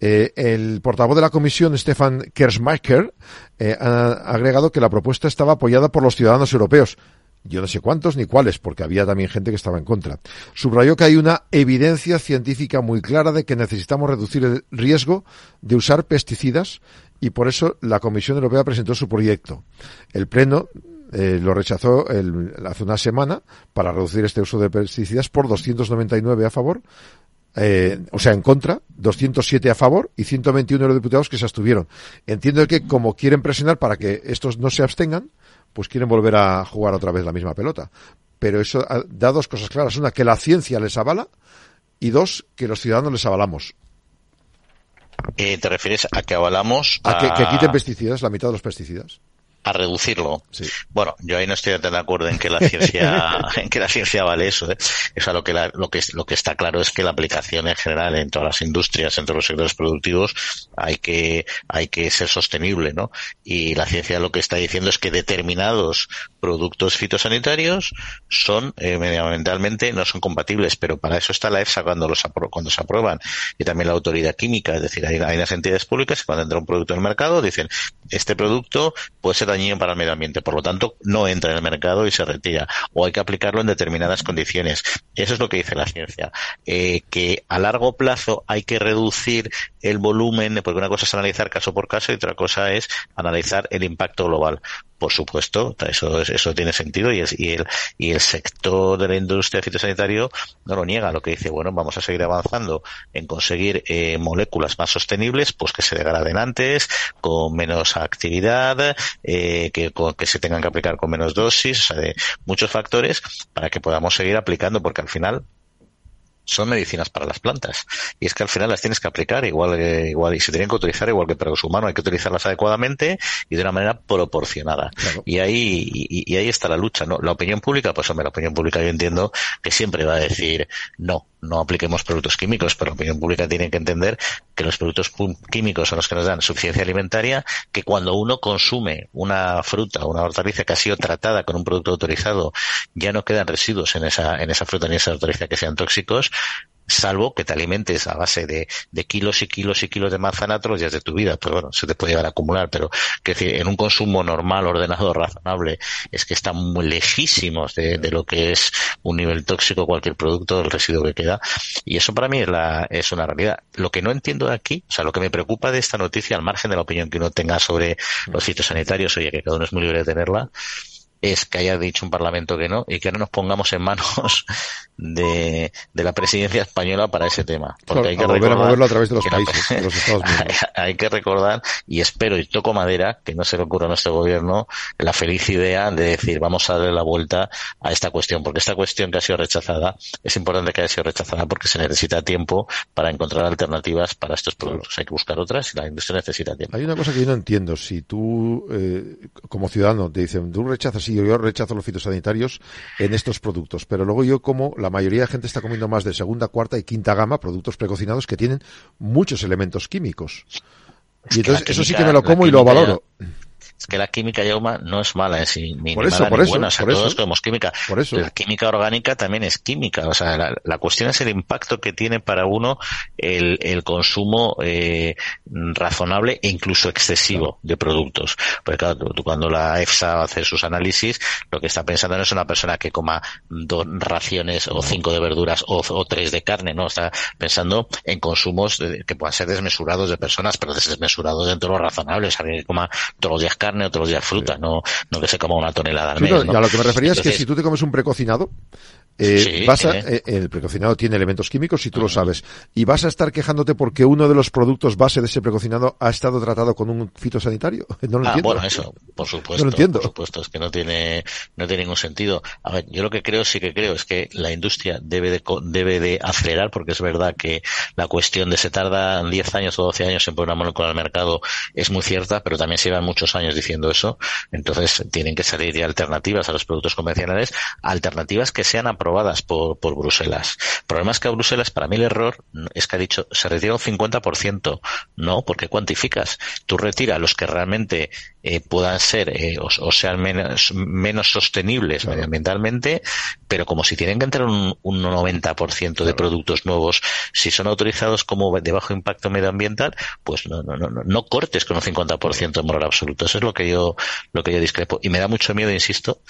Eh, el portavoz de la Comisión, Stefan Kersmacher, eh, ha agregado que la propuesta estaba apoyada por los ciudadanos europeos. Yo no sé cuántos ni cuáles, porque había también gente que estaba en contra. Subrayó que hay una evidencia científica muy clara de que necesitamos reducir el riesgo de usar pesticidas y por eso la Comisión Europea presentó su proyecto. El Pleno eh, lo rechazó el, hace una semana para reducir este uso de pesticidas por 299 a favor, eh, o sea, en contra, 207 a favor y 121 eurodiputados que se abstuvieron. Entiendo que como quieren presionar para que estos no se abstengan, pues quieren volver a jugar otra vez la misma pelota. Pero eso da dos cosas claras. Una, que la ciencia les avala y dos, que los ciudadanos les avalamos. Eh, ¿Te refieres a que avalamos A que, que quiten pesticidas, la mitad de los pesticidas. A reducirlo. Sí. Bueno, yo ahí no estoy tan de acuerdo en que la ciencia, (laughs) en que la ciencia vale eso. ¿eh? O sea, lo que, la- lo que lo que está claro es que la aplicación en general en todas las industrias, en todos los sectores productivos, hay que hay que ser sostenible, ¿no? Y la ciencia lo que está diciendo es que determinados productos fitosanitarios son eh, medioambientalmente no son compatibles, pero para eso está la EFSA cuando los apro- cuando se aprueban y también la autoridad química, es decir, hay, hay unas entidades públicas que cuando entra un producto en el mercado dicen este producto puede ser dañino para el medio ambiente, por lo tanto no entra en el mercado y se retira o hay que aplicarlo en determinadas condiciones. Eso es lo que dice la ciencia, eh, que a largo plazo hay que reducir el volumen, porque una cosa es analizar caso por caso y otra cosa es analizar el impacto global. Por supuesto, eso, es- eso tiene sentido y, y, el, y el sector de la industria fitosanitario no lo niega. Lo que dice, bueno, vamos a seguir avanzando en conseguir eh, moléculas más sostenibles, pues que se degraden antes, con menos actividad, eh, que, con- que se tengan que aplicar con menos dosis, o sea, de muchos factores para que podamos seguir aplicando, porque al final son medicinas para las plantas. Y es que al final las tienes que aplicar igual, eh, igual y se tienen que utilizar igual que para los humanos. Hay que utilizarlas adecuadamente y de una manera proporcionada. Claro. Y ahí, y, y ahí está la lucha, ¿no? La opinión pública, pues hombre, la opinión pública yo entiendo que siempre va a decir no, no apliquemos productos químicos, pero la opinión pública tiene que entender que los productos químicos son los que nos dan suficiencia alimentaria, que cuando uno consume una fruta o una hortaliza que ha sido tratada con un producto autorizado, ya no quedan residuos en esa, en esa fruta ni esa hortaliza que sean tóxicos, salvo que te alimentes a base de, de kilos y kilos y kilos de manzana todos los días de tu vida. Pero bueno, se te puede llegar a acumular, pero que decir, en un consumo normal, ordenado, (laughs) razonable, es que están muy lejísimos de, de, lo que es un nivel tóxico cualquier producto, el residuo que queda. Y eso para mí es, la, es una realidad. Lo que no entiendo de aquí, o sea, lo que me preocupa de esta noticia, al margen de la opinión que uno tenga sobre los fitosanitarios, oye, que cada uno es muy libre de tenerla, es que haya dicho un Parlamento que no y que no nos pongamos en manos (laughs) de, de la presidencia española para ese tema. Porque hay que a moverlo a través de los países, de los Estados Unidos. (laughs) Hay que recordar, y espero y toco madera, que no se le ocurra a nuestro gobierno la feliz idea de decir vamos a darle la vuelta a esta cuestión, porque esta cuestión que ha sido rechazada, es importante que haya sido rechazada porque se necesita tiempo para encontrar alternativas para estos productos. Hay que buscar otras y la industria necesita tiempo. Hay una cosa que yo no entiendo. Si tú, eh, como ciudadano, te dicen, tú rechazas, sí, yo rechazo los fitosanitarios en estos productos, pero luego yo como la mayoría de gente está comiendo más de segunda, cuarta y quinta gama, productos precocinados que tienen muchos elementos químicos. y entonces eso sí que me lo como y lo valoro es que la química yauma no es mala en sí, ni, por eso, mala por ni eso, buena, o sea, todos comemos química. Por eso. La química orgánica también es química, o sea, la, la cuestión es el impacto que tiene para uno el, el consumo eh, razonable e incluso excesivo de productos. Porque claro, tú, cuando la EFSA hace sus análisis, lo que está pensando no es una persona que coma dos raciones o cinco de verduras o, o tres de carne, no, está pensando en consumos de, que puedan ser desmesurados de personas, pero desmesurados dentro de lo razonable, o sea, que coma todos los días carne, otros días fruta, no, no que se coma una tonelada al mes. No, ¿no? a lo que me refería Entonces, es que si tú te comes un precocinado, eh, sí, vas a, eh. el precocinado tiene elementos químicos y tú uh -huh. lo sabes. Y vas a estar quejándote porque uno de los productos base de ese precocinado ha estado tratado con un fitosanitario. (laughs) No lo ah, entiendo. bueno, eso, por supuesto. No lo entiendo. Por supuesto, es que no tiene, no tiene ningún sentido. A ver, yo lo que creo, sí que creo, es que la industria debe de, debe de acelerar, porque es verdad que la cuestión de se tarda 10 años o 12 años en poner una molécula al mercado es muy cierta, pero también se llevan muchos años diciendo eso. Entonces, tienen que salir ya alternativas a los productos convencionales, alternativas que sean aprobadas por, por Bruselas. El problema es que a Bruselas, para mí el error es que ha dicho, se retira un 50%. No, porque cuantificas. Tú retira los que realmente eh, puedan ser eh, o, o, sean menos, menos sostenibles claro. medioambientalmente, pero como si tienen que entrar un, un 90% claro. de productos nuevos, si son autorizados como de bajo impacto medioambiental, pues no, no, no, no cortes con un 50% de moral absoluto. Eso es lo que yo, lo que yo discrepo. Y me da mucho miedo, insisto,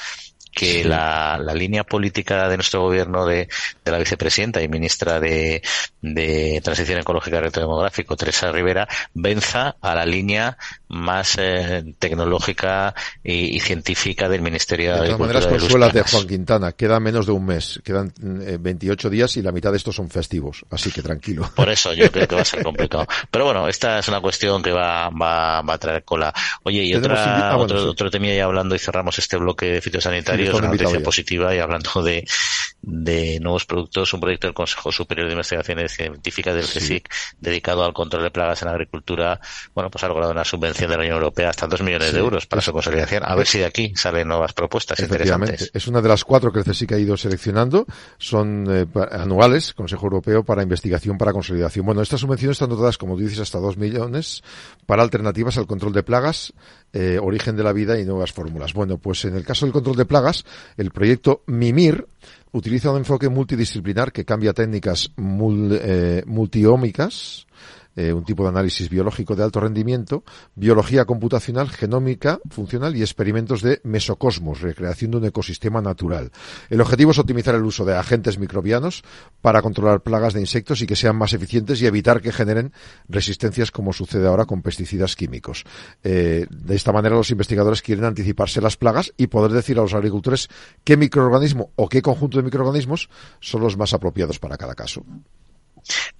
que la, la, línea política de nuestro gobierno de, de la vicepresidenta y ministra de, de Transición Ecológica y Reto Demográfico, Teresa Rivera, venza a la línea más eh, tecnológica y, y, científica del Ministerio de, de Agricultura. De todas maneras, de Juan Quintana, queda menos de un mes, quedan eh, 28 días y la mitad de estos son festivos, así que tranquilo. Por eso yo creo que va a ser (laughs) complicado. Pero bueno, esta es una cuestión que va, va, va a traer cola. Oye, y otra, ah, bueno, otro, sí. otro tema ya hablando y cerramos este bloque de fitosanitario es una noticia positiva y hablando de, de nuevos productos, un proyecto del Consejo Superior de Investigaciones Científicas del CSIC sí. dedicado al control de plagas en la agricultura, bueno, pues ha logrado una subvención de la Unión Europea hasta dos millones sí. de euros para es, su consolidación. A ver si de aquí salen nuevas propuestas interesantes. Es una de las cuatro que el CSIC ha ido seleccionando, son eh, anuales, Consejo Europeo para investigación para consolidación. Bueno, estas subvenciones están dotadas, como tú dices, hasta dos millones para alternativas al control de plagas, eh, origen de la vida y nuevas fórmulas. Bueno, pues en el caso del control de plagas, el proyecto MIMIR utiliza un enfoque multidisciplinar que cambia técnicas mul, eh, multiómicas eh, un tipo de análisis biológico de alto rendimiento, biología computacional, genómica funcional y experimentos de mesocosmos, recreación de un ecosistema natural. El objetivo es optimizar el uso de agentes microbianos para controlar plagas de insectos y que sean más eficientes y evitar que generen resistencias como sucede ahora con pesticidas químicos. Eh, de esta manera los investigadores quieren anticiparse las plagas y poder decir a los agricultores qué microorganismo o qué conjunto de microorganismos son los más apropiados para cada caso.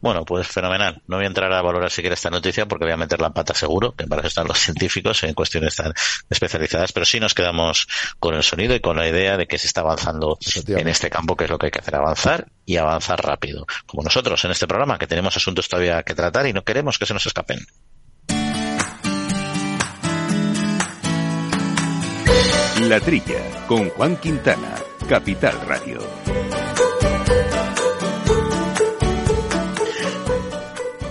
Bueno, pues fenomenal. No voy a entrar a valorar siquiera esta noticia porque voy a meter la pata seguro, que para eso están los (laughs) científicos en cuestiones tan especializadas, pero sí nos quedamos con el sonido y con la idea de que se está avanzando en este campo, que es lo que hay que hacer, avanzar y avanzar rápido. Como nosotros en este programa, que tenemos asuntos todavía que tratar y no queremos que se nos escapen. La Trilla, con Juan Quintana, Capital Radio.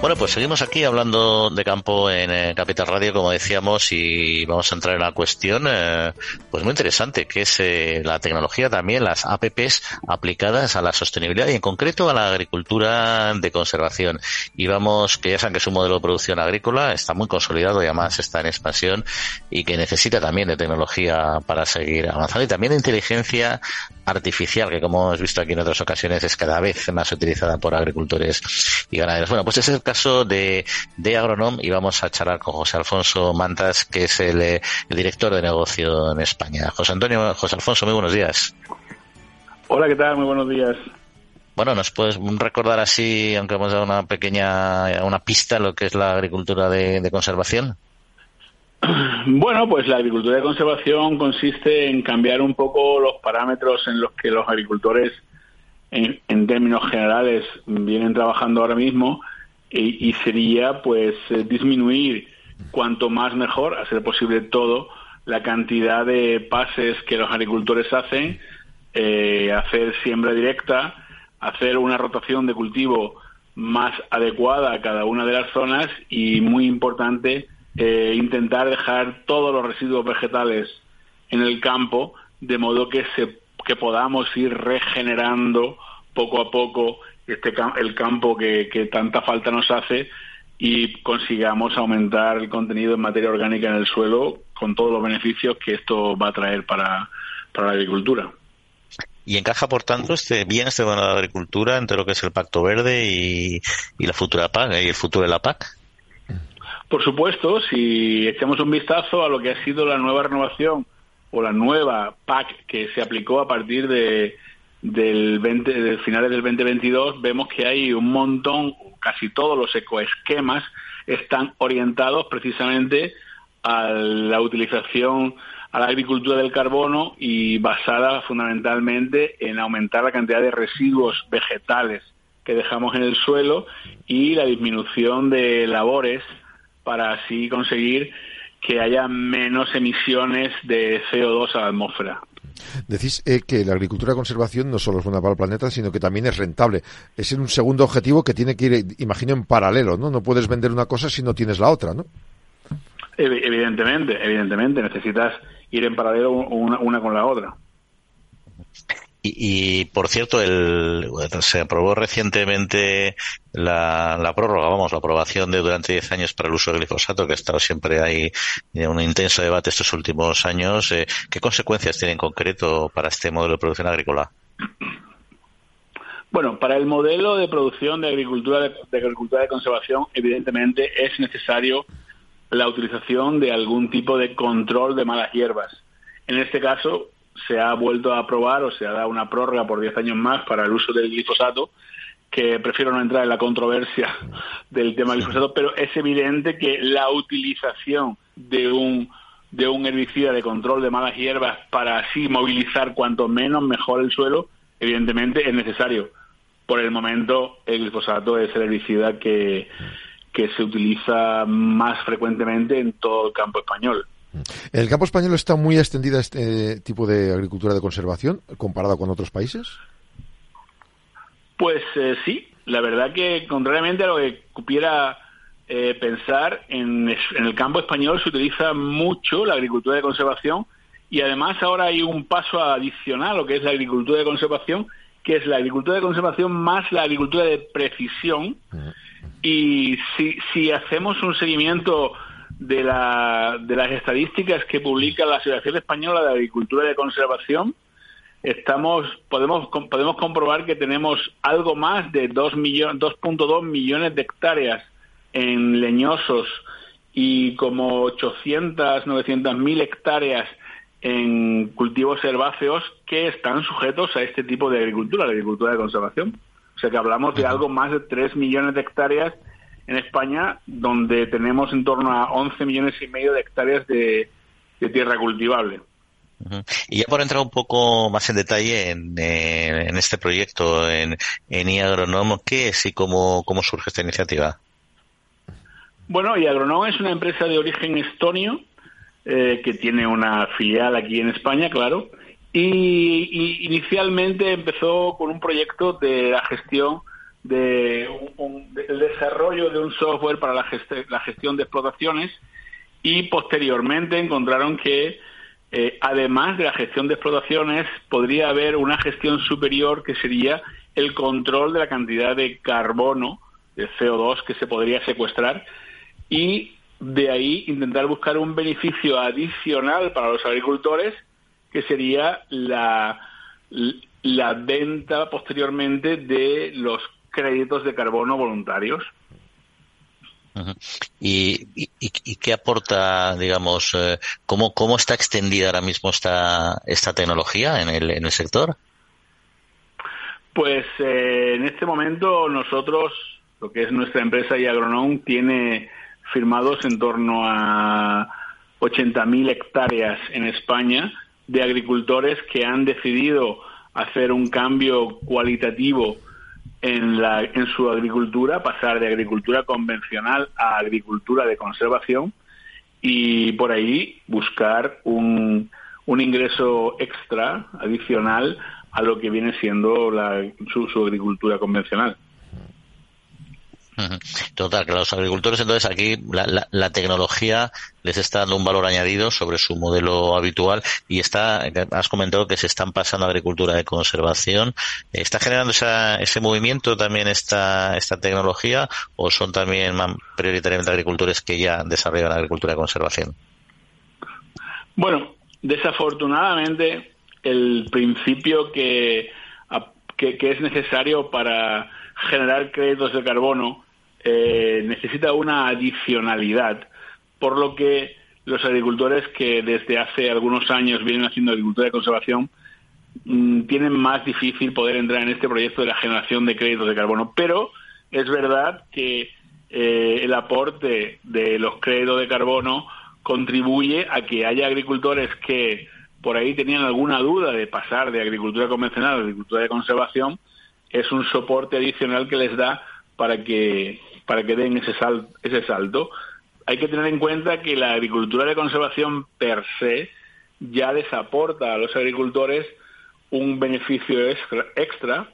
Bueno, pues seguimos aquí hablando de campo en eh, Capital Radio, como decíamos, y vamos a entrar en una cuestión eh, pues muy interesante, que es eh, la tecnología también, las APPs aplicadas a la sostenibilidad y en concreto a la agricultura de conservación. Y vamos, que ya saben que es un modelo de producción agrícola, está muy consolidado y además está en expansión y que necesita también de tecnología para seguir avanzando y también de inteligencia artificial, que como hemos visto aquí en otras ocasiones es cada vez más utilizada por agricultores y ganaderos. Bueno, pues ese es el caso de, de Agronom y vamos a charlar con José Alfonso Mantas, que es el, director de negocio en España. José Antonio, José Alfonso, muy buenos días. Hola, ¿qué tal? Muy buenos días. Bueno, ¿nos puedes recordar así, aunque hemos dado una pequeña, una pista, lo que es la agricultura de conservación? (clears throat) Bueno, pues la agricultura de conservación consiste en cambiar un poco los parámetros en los que los agricultores, en, términos generales, vienen trabajando ahora mismo y, sería, pues, eh, disminuir cuanto más mejor, a ser posible todo, la cantidad de pases que los agricultores hacen, eh, hacer siembra directa, hacer una rotación de cultivo más adecuada a cada una de las zonas y, muy importante, eh, intentar dejar todos los residuos vegetales en el campo de modo que se que podamos ir regenerando poco a poco este el campo que, que tanta falta nos hace y consigamos aumentar el contenido en materia orgánica en el suelo con todos los beneficios que esto va a traer para, para la agricultura. Y encaja, por tanto, este bien este de la agricultura entre lo que es el Pacto Verde y, y la futura PAC y el futuro de la PAC. Por supuesto, si echamos un vistazo a lo que ha sido la nueva renovación o la nueva PAC que se aplicó a partir de del 20, de finales del 2022, vemos que hay un montón, casi todos los ecoesquemas están orientados precisamente a la utilización a la agricultura del carbono y basada fundamentalmente en aumentar la cantidad de residuos vegetales que dejamos en el suelo y la disminución de labores para así conseguir que haya menos emisiones de CO2 a la atmósfera. Decís eh, que la agricultura de conservación no solo es buena para el planeta, sino que también es rentable. Es un segundo objetivo que tiene que ir, imagino, en paralelo, ¿no? No puedes vender una cosa si no tienes la otra, ¿no? Evidentemente, evidentemente. Necesitas ir en paralelo una con la otra. Y, por cierto, el, se aprobó recientemente la, la, prórroga, vamos, la aprobación de durante 10 años para el uso del glifosato, que ha estado siempre ahí en un intenso debate estos últimos años. Eh, ¿Qué consecuencias tiene en concreto para este modelo de producción agrícola? Bueno, para el modelo de producción de agricultura de agricultura de conservación, evidentemente es necesario la utilización de algún tipo de control de malas hierbas. En este caso, se ha vuelto a aprobar o se ha dado una prórroga por 10 años más para el uso del glifosato, que prefiero no entrar en la controversia (laughs) del tema del glifosato, pero es evidente que la utilización de un de un herbicida de control de malas hierbas para así movilizar cuanto menos mejor el suelo, evidentemente es necesario. Por el momento, el glifosato es el herbicida que, que se utiliza más frecuentemente en todo el campo español. ¿En el campo español está muy extendida este tipo de agricultura de conservación comparada con otros países? Pues eh, sí, la verdad que contrariamente a lo que cupiera eh, pensar, en, en, el campo español se utiliza mucho la agricultura de conservación y además ahora hay un paso adicional, lo que es la agricultura de conservación, que es la agricultura de conservación más la agricultura de precisión. Y si, si hacemos un seguimiento de, la, de las estadísticas que publica la Asociación Española de Agricultura y de Conservación, estamos podemos podemos comprobar que tenemos algo más de 2.2 millones de hectáreas en leñosos y como 800, 900 mil hectáreas en cultivos herbáceos que están sujetos a este tipo de agricultura, la agricultura de conservación. O sea que hablamos de algo más de 3 millones de hectáreas en España, donde tenemos en torno a 11 millones y medio de hectáreas de, tierra cultivable. Y ya por entrar un poco más en detalle en, eh, este proyecto, en, en IAgronom, ¿qué es y cómo, cómo surge esta iniciativa? Bueno, IAgronom es una empresa de origen estonio eh, que tiene una filial aquí en España, claro, y, y, inicialmente empezó con un proyecto de la gestión de el desarrollo de un software para la, la gestión de explotaciones y posteriormente encontraron que eh, además de la gestión de explotaciones podría haber una gestión superior que sería el control de la cantidad de carbono, de CO2 que se podría secuestrar y de ahí intentar buscar un beneficio adicional para los agricultores que sería la, la venta posteriormente de los créditos de carbono voluntarios. ¿Y, y, qué aporta, digamos, eh, cómo, cómo está extendida ahora mismo esta, esta tecnología en el, en el sector? Pues eh, en este momento nosotros, lo que es nuestra empresa y Agronom, tiene firmados en torno a 80.000 hectáreas en España de agricultores que han decidido hacer un cambio cualitativo en, la, en su agricultura, pasar de agricultura convencional a agricultura de conservación y por ahí buscar un, un ingreso extra, adicional, a lo que viene siendo la, su, su agricultura convencional. Total, que los agricultores entonces aquí la, la, tecnología les está dando un valor añadido sobre su modelo habitual y está, has comentado que se están pasando a agricultura de conservación. ¿Está generando ese movimiento también esta, esta tecnología o son también prioritariamente agricultores que ya desarrollan agricultura de conservación? Bueno, desafortunadamente el principio que, que, que es necesario para generar créditos de carbono eh, necesita una adicionalidad, por lo que los agricultores que desde hace algunos años vienen haciendo agricultura de conservación mm, tienen más difícil poder entrar en este proyecto de la generación de créditos de carbono. Pero es verdad que eh, el aporte de los créditos de carbono contribuye a que haya agricultores que por ahí tenían alguna duda de pasar de agricultura convencional a agricultura de conservación, es un soporte adicional que les da para que para que den ese, ese salto. Hay que tener en cuenta que la agricultura de conservación per se ya les aporta a los agricultores un beneficio extra,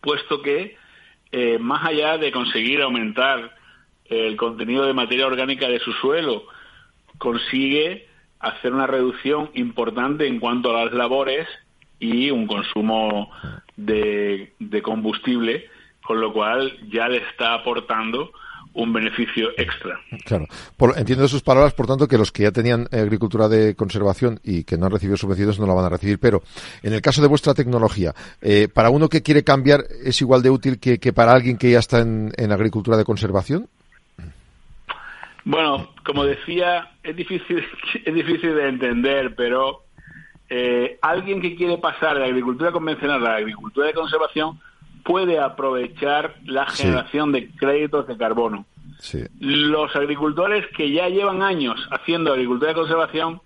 puesto que eh, más allá de conseguir aumentar el contenido de materia orgánica de su suelo, consigue hacer una reducción importante en cuanto a las labores y un consumo de combustible con lo cual ya le está aportando un beneficio extra. Claro. entiendo de sus palabras, por tanto, que los que ya tenían agricultura de conservación y que no han recibido subvenciones no la van a recibir. Pero en el caso de vuestra tecnología, eh, ¿para uno que quiere cambiar es igual de útil que, para alguien que ya está en, agricultura de conservación? Bueno, como decía, es difícil, (laughs) es difícil de entender, pero eh, alguien que quiere pasar de agricultura convencional a la agricultura de conservación puede aprovechar la generación de créditos de carbono. Los agricultores que ya llevan años haciendo agricultura de conservación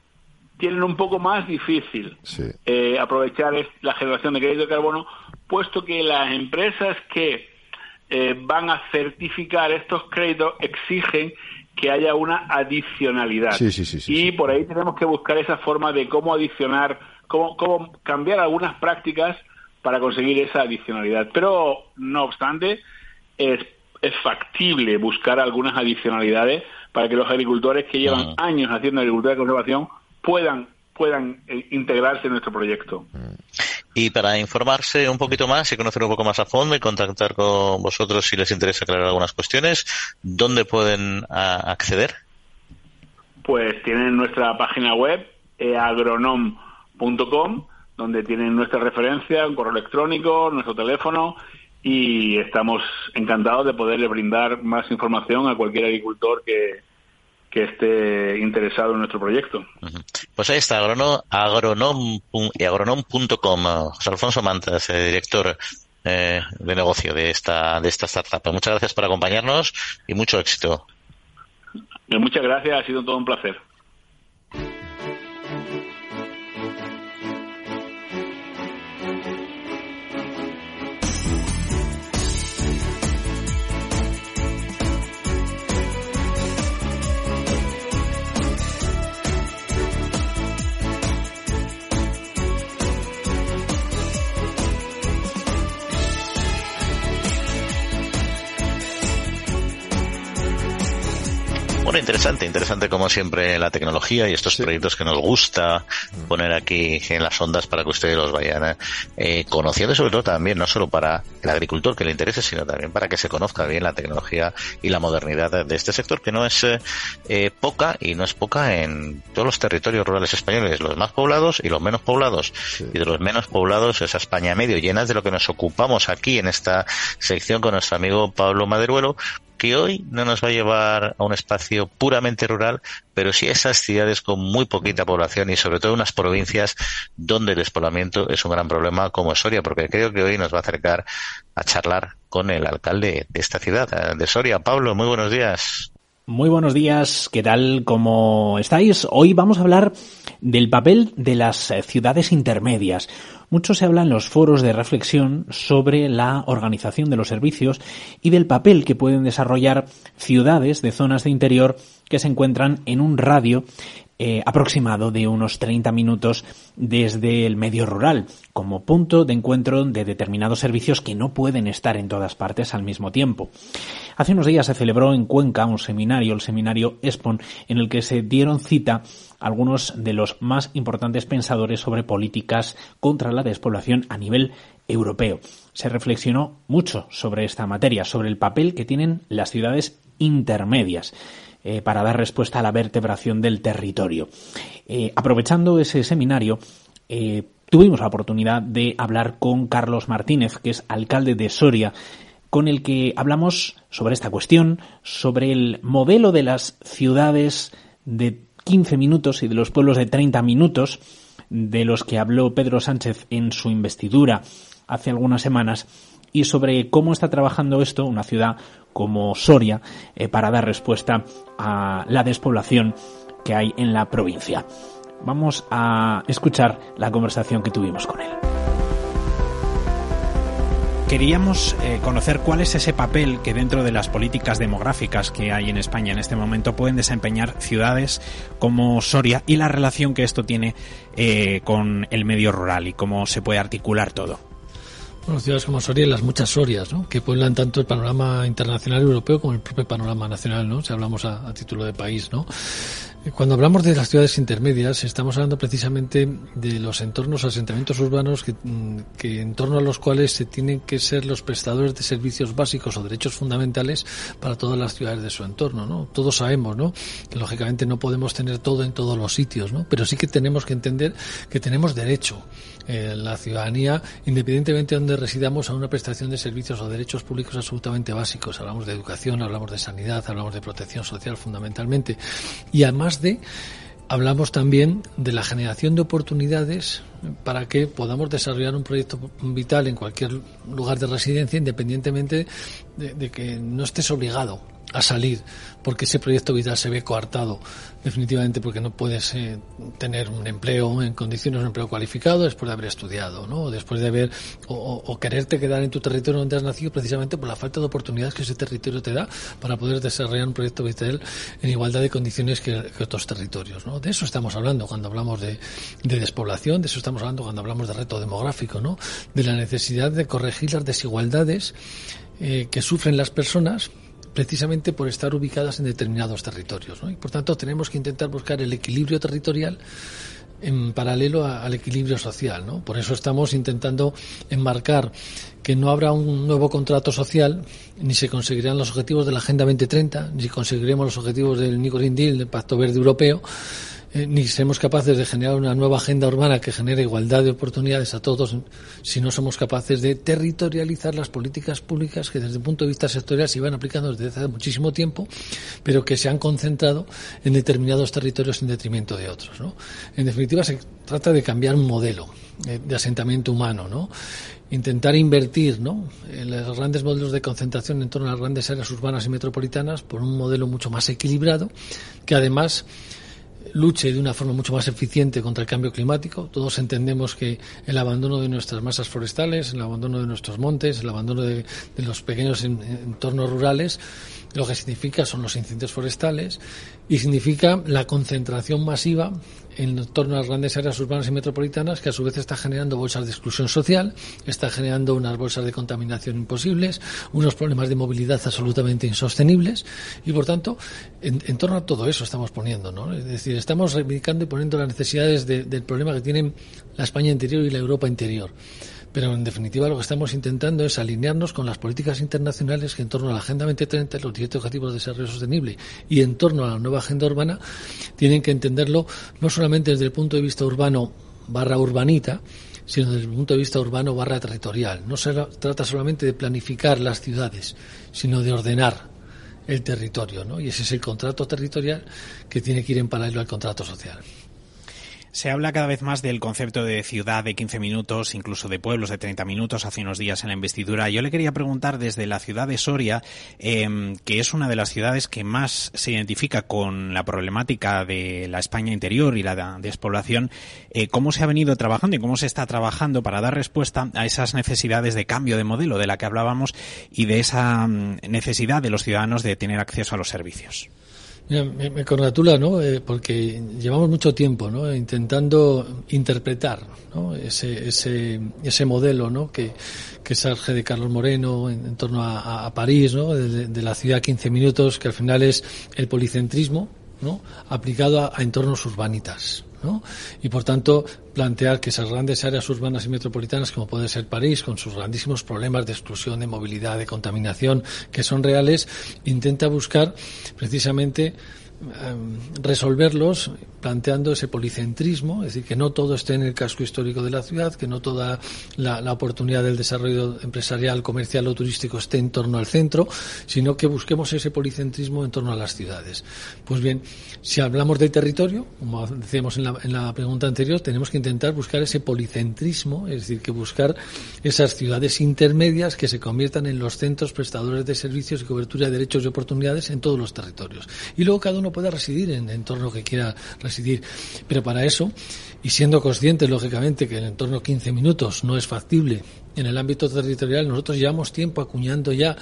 tienen un poco más difícil eh, aprovechar la generación de créditos de carbono, puesto que las empresas que eh, van a certificar estos créditos exigen que haya una adicionalidad. y por ahí tenemos que buscar esa forma de cómo adicionar, cómo, cómo cambiar algunas prácticas para conseguir esa adicionalidad. Pero, no obstante, es, es factible buscar algunas adicionalidades para que los agricultores que llevan años haciendo agricultura de conservación puedan puedan eh, integrarse en nuestro proyecto. Y para informarse un poquito más y conocer un poco más a fondo y contactar con vosotros si les interesa aclarar algunas cuestiones, ¿dónde pueden acceder? Pues tienen nuestra página web, agronom.com, donde tienen nuestra referencia, un correo electrónico, nuestro teléfono y estamos encantados de poderle brindar más información a cualquier agricultor que, que esté interesado en nuestro proyecto. Pues ahí está, agronom, agronom.com. José Alfonso Mantas, eh, director eh, de negocio de esta, de esta startup. Muchas gracias por acompañarnos y mucho éxito. Muchas gracias, ha sido todo un placer. Bueno, interesante, interesante como siempre la tecnología y estos proyectos que nos gusta poner aquí en las ondas para que ustedes los vayan eh, conociendo, sobre todo también, no solo para el agricultor que le interese, sino también para que se conozca bien la tecnología y la modernidad de este sector, que no es eh, eh, poca y no es poca en todos los territorios rurales españoles, los más poblados y los menos poblados. Y de los menos poblados, esa España medio, llenas de lo que nos ocupamos aquí en esta sección con nuestro amigo Pablo Maderuelo, que hoy no nos va a llevar a un espacio puramente rural, pero sí a esas ciudades con muy poquita población y sobre todo unas provincias donde el despoblamiento es un gran problema como Soria, porque creo que hoy nos va a acercar a charlar con el alcalde de esta ciudad, de Soria. Pablo, muy buenos días. Muy buenos días, ¿qué tal? ¿Cómo estáis? Hoy vamos a hablar del papel de las ciudades intermedias. Mucho se habla en los foros de reflexión sobre la organización de los servicios y del papel que pueden desarrollar ciudades de zonas de interior que se encuentran en un radio eh, aproximado de unos 30 minutos desde el medio rural, como punto de encuentro de determinados servicios que no pueden estar en todas partes al mismo tiempo. Hace unos días se celebró en Cuenca un seminario, el seminario ESPON, en el que se dieron cita algunos de los más importantes pensadores sobre políticas contra la despoblación a nivel europeo. Se reflexionó mucho sobre esta materia, sobre el papel que tienen las ciudades intermedias. Eh, para dar respuesta a la vertebración del territorio. Eh, aprovechando ese seminario, eh, tuvimos la oportunidad de hablar con Carlos Martínez, que es alcalde de Soria, con el que hablamos sobre esta cuestión, sobre el modelo de las ciudades de 15 minutos y de los pueblos de 30 minutos, de los que habló Pedro Sánchez en su investidura hace algunas semanas, y sobre cómo está trabajando esto una ciudad como Soria eh, para dar respuesta a la despoblación que hay en la provincia. Vamos a escuchar la conversación que tuvimos con él. Queríamos eh, conocer cuál es ese papel que dentro de las políticas demográficas que hay en España en este momento pueden desempeñar ciudades como Soria y la relación que esto tiene eh, con el medio rural y cómo se puede articular todo. Bueno, ciudades como Soria y las muchas Sorias, ¿no? que pueblan tanto el panorama internacional europeo como el propio panorama nacional, ¿no? si hablamos a, a título de país. ¿no? Cuando hablamos de las ciudades intermedias, estamos hablando precisamente de los entornos, asentamientos urbanos que, mm, que, en torno a los cuales se tienen que ser los prestadores de servicios básicos o derechos fundamentales para todas las ciudades de su entorno, ¿no? Todos sabemos, ¿no? Que lógicamente no podemos tener todo en todos los sitios, ¿no? Pero sí que tenemos que entender que tenemos derecho eh, la ciudadanía, independientemente de donde residamos, a una prestación de servicios o derechos públicos absolutamente básicos. Hablamos de educación, hablamos de sanidad, hablamos de protección social fundamentalmente. Y además Hablamos también de la generación de oportunidades para que podamos desarrollar un proyecto vital en cualquier lugar de residencia, independientemente de, de que no estés obligado a salir porque ese proyecto vital se ve coartado definitivamente porque no puedes eh, tener un empleo en condiciones, un empleo cualificado después de haber estudiado, ¿no? Después de haber, o, quererte quedar en tu territorio donde has nacido precisamente por la falta de oportunidades que ese territorio te da para poder desarrollar un proyecto vital en igualdad de condiciones que, otros territorios, ¿no? De eso estamos hablando cuando hablamos de, de, despoblación, de eso estamos hablando cuando hablamos de reto demográfico, ¿no? De la necesidad de corregir las desigualdades eh, que sufren las personas precisamente por estar ubicadas en determinados territorios. Y por tanto tenemos que intentar buscar el equilibrio territorial en paralelo al equilibrio social. Por eso estamos intentando enmarcar que no habrá un nuevo contrato social, ni se conseguirán los objetivos de la Agenda 2030, ni conseguiremos los objetivos del New Green Deal, del Pacto Verde Europeo, eh, ni seremos capaces de generar una nueva agenda urbana que genere igualdad de oportunidades a todos si no somos capaces de territorializar las políticas públicas que desde el punto de vista sectorial se iban aplicando desde hace muchísimo tiempo, pero que se han concentrado en determinados territorios en detrimento de otros. ¿no? En definitiva, se trata de cambiar un modelo eh, de asentamiento humano, ¿no? intentar invertir ¿no? en los grandes modelos de concentración en torno a las grandes áreas urbanas y metropolitanas por un modelo mucho más equilibrado que además luche de una forma mucho más eficiente contra el cambio climático. Todos entendemos que el abandono de nuestras masas forestales, el abandono de nuestros montes, el abandono de, los pequeños entornos rurales, lo que significa son los incendios forestales y significa la concentración masiva en torno a las grandes áreas urbanas y metropolitanas, que a su vez está generando bolsas de exclusión social, está generando unas bolsas de contaminación imposibles, unos problemas de movilidad absolutamente insostenibles, y por tanto, en, torno a todo eso estamos poniendo, ¿no? Es decir, estamos reivindicando y poniendo las necesidades del problema que tienen la España interior y la Europa interior. Pero en definitiva lo que estamos intentando es alinearnos con las políticas internacionales que en torno a la Agenda 2030, los 17 Objetivos de Desarrollo Sostenible y en torno a la nueva Agenda Urbana, tienen que entenderlo no solamente desde el punto de vista urbano barra urbanita, sino desde el punto de vista urbano barra territorial. No se trata solamente de planificar las ciudades, sino de ordenar el territorio, ¿no? Y ese es el contrato territorial que tiene que ir en paralelo al contrato social. Se habla cada vez más del concepto de ciudad de 15 minutos, incluso de pueblos de 30 minutos hace unos días en la investidura. Yo le quería preguntar desde la ciudad de Soria, em, que es una de las ciudades que más se identifica con la problemática de la España interior y la despoblación, eh, cómo se ha venido trabajando y cómo se está trabajando para dar respuesta a esas necesidades de cambio de modelo de la que hablábamos y de esa mm, necesidad de los ciudadanos de tener acceso a los servicios me, congratula, ¿no? Eh, porque llevamos mucho tiempo, ¿no? Intentando interpretar, ¿no? Ese, ese, ese modelo, ¿no? Que, que surge de Carlos Moreno en, torno a, París, ¿no? De, la ciudad 15 minutos, que al final es el policentrismo, ¿no? Aplicado a entornos urbanitas, y por tanto, plantear que esas grandes áreas urbanas y metropolitanas, como puede ser París, con sus grandísimos problemas de exclusión, de movilidad, de contaminación, que son reales, intenta buscar precisamente resolverlos planteando ese policentrismo, es decir, que no todo esté en el casco histórico de la ciudad, que no toda la, oportunidad del desarrollo empresarial, comercial o turístico esté en torno al centro, sino que busquemos ese policentrismo en torno a las ciudades. Pues bien, si hablamos del territorio, como decíamos en la, en la pregunta anterior, tenemos que intentar buscar ese policentrismo, es decir, que buscar esas ciudades intermedias que se conviertan en los centros prestadores de servicios y cobertura de derechos y oportunidades en todos los territorios. Y luego cada pueda residir en el entorno que quiera residir. Pero para eso, y siendo conscientes, lógicamente, que el entorno 15 minutos no es factible en el ámbito territorial, nosotros llevamos tiempo acuñando ya,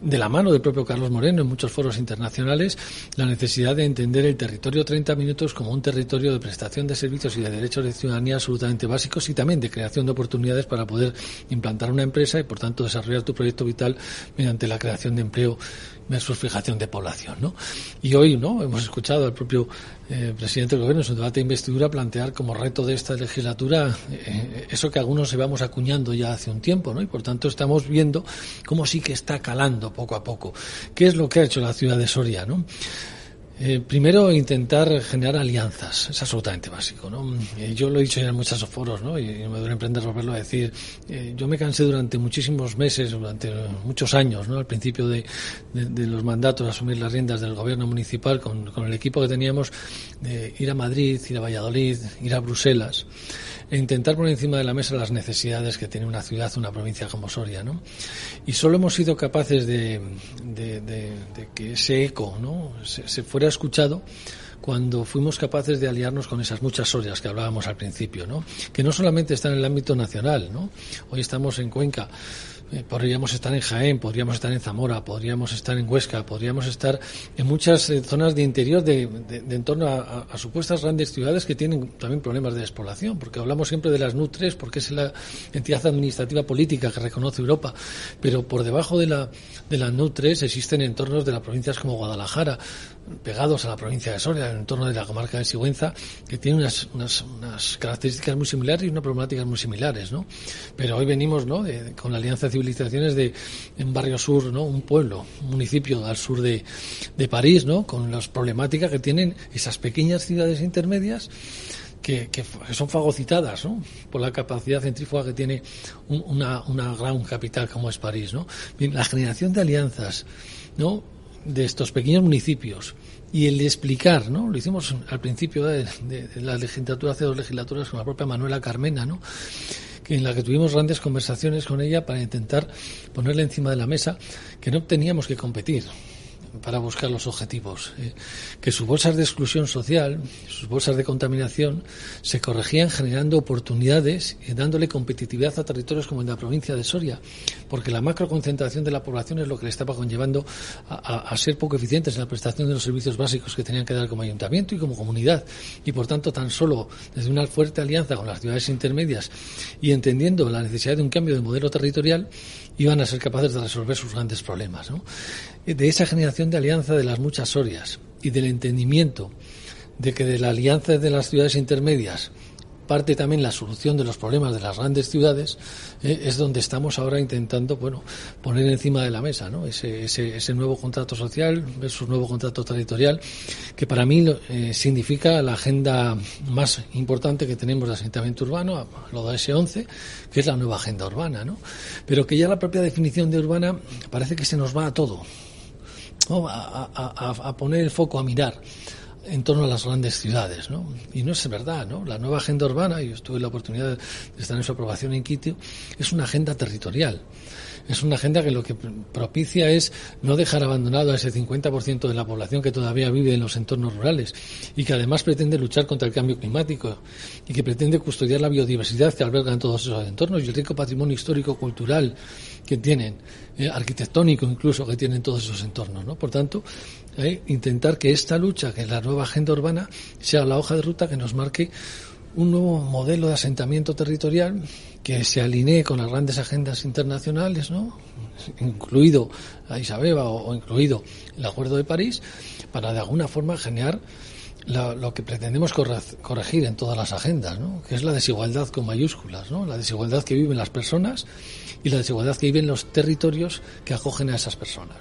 de la mano del propio Carlos Moreno en muchos foros internacionales, la necesidad de entender el territorio 30 minutos como un territorio de prestación de servicios y de derechos de ciudadanía absolutamente básicos y también de creación de oportunidades para poder implantar una empresa y, por tanto, desarrollar tu proyecto vital mediante la creación de empleo versus fijación de población. Y hoy no hemos escuchado al propio eh, presidente del Gobierno en su debate de investidura plantear como reto de esta legislatura eh, eso que algunos se vamos acuñando ya hace un tiempo. ¿no? Y por tanto estamos viendo cómo sí que está calando poco a poco. ¿Qué es lo que ha hecho la ciudad de Soria? ¿no? Eh, primero, intentar generar alianzas, es absolutamente básico. ¿no? Eh, yo lo he dicho ya en muchos foros, ¿no? y me duele emprender volverlo a decir. Eh, yo me cansé durante muchísimos meses, durante muchos años, ¿no? al principio de, de, los mandatos, asumir las riendas del gobierno municipal con, con el equipo que teníamos, ir a Madrid, ir a Valladolid, ir a Bruselas e intentar poner encima de la mesa las necesidades que tiene una ciudad, una provincia como Soria, ¿no? Y solo hemos sido capaces de, que ese eco, ¿no? Se, fuera escuchado cuando fuimos capaces de aliarnos con esas muchas Sorias que hablábamos al principio, ¿no? Que no solamente están en el ámbito nacional, ¿no? Hoy estamos en Cuenca, podríamos estar en Jaén, podríamos estar en Zamora, podríamos estar en Huesca, podríamos estar en muchas eh, zonas de interior de, de, en torno a, supuestas grandes ciudades que tienen también problemas de despoblación, porque hablamos siempre de las NUT3 porque es la entidad administrativa política que reconoce Europa, pero por debajo de la, de la NUT3 existen entornos de las provincias como Guadalajara, pegados a la provincia de Soria, en el entorno de la comarca de Sigüenza, que tienen unas, unas, características muy similares y unas problemáticas muy similares, ¿no? Pero hoy venimos, ¿no?, con la Alianza de Civilizaciones de un barrio sur, ¿no?, un pueblo, un municipio al sur de, de París, ¿no?, con las problemáticas que tienen esas pequeñas ciudades intermedias que, que, son fagocitadas ¿no? por la capacidad centrífuga que tiene una, una gran capital como es París. ¿no? La generación de alianzas ¿no? De estos pequeños municipios y el de explicar, ¿no? Lo hicimos al principio de, la legislatura, hace dos legislaturas, con la propia Manuela Carmena, ¿no? Que en la que tuvimos grandes conversaciones con ella para intentar ponerle encima de la mesa que no teníamos que competir. Para buscar los objetivos. Eh, que sus bolsas de exclusión social, sus bolsas de contaminación, se corregían generando oportunidades y dándole competitividad a territorios como de la provincia de Soria, porque la macroconcentración de la población es lo que le estaba conllevando a ser poco eficientes en la prestación de los servicios básicos que tenían que dar como ayuntamiento y como comunidad. Y por tanto, tan solo desde una fuerte alianza con las ciudades intermedias y entendiendo la necesidad de un cambio de modelo territorial, iban a ser capaces de resolver sus grandes problemas. De esa generación de alianza de las muchas Sorias y del entendimiento de que de la alianza de las ciudades intermedias parte también la solución de los problemas de las grandes ciudades, eh, es donde estamos ahora intentando bueno, poner encima de la mesa ese, ese, nuevo contrato social versus nuevo contrato territorial, que para mí eh, significa la agenda más importante que tenemos de asentamiento urbano, lo da ese 11, que es la nueva agenda urbana, ¿no? pero que ya la propia definición de urbana parece que se nos va a todo, a poner el foco, a mirar en torno a las grandes ciudades, ¿no? Y no es verdad, ¿no? La nueva agenda urbana, yo tuve la oportunidad de estar en su aprobación en Quito, es una agenda territorial. Es una agenda que lo que propicia es no dejar abandonado a ese 50% de la población que todavía vive en los entornos rurales y que además pretende luchar contra el cambio climático y que pretende custodiar la biodiversidad que albergan todos esos entornos y el rico patrimonio histórico cultural que tienen, eh, arquitectónico incluso que tienen todos esos entornos, ¿no? Por tanto, ¿eh? intentar que esta lucha, que es la nueva agenda urbana, sea la hoja de ruta que nos marque un nuevo modelo de asentamiento territorial que se alinee con las grandes agendas internacionales, ¿no? incluido la Isabeba o, incluido el Acuerdo de París, para de alguna forma generar lo que pretendemos corregir en todas las agendas, ¿no? que es la desigualdad con mayúsculas, ¿no? la desigualdad que viven las personas y la desigualdad que viven los territorios que acogen a esas personas.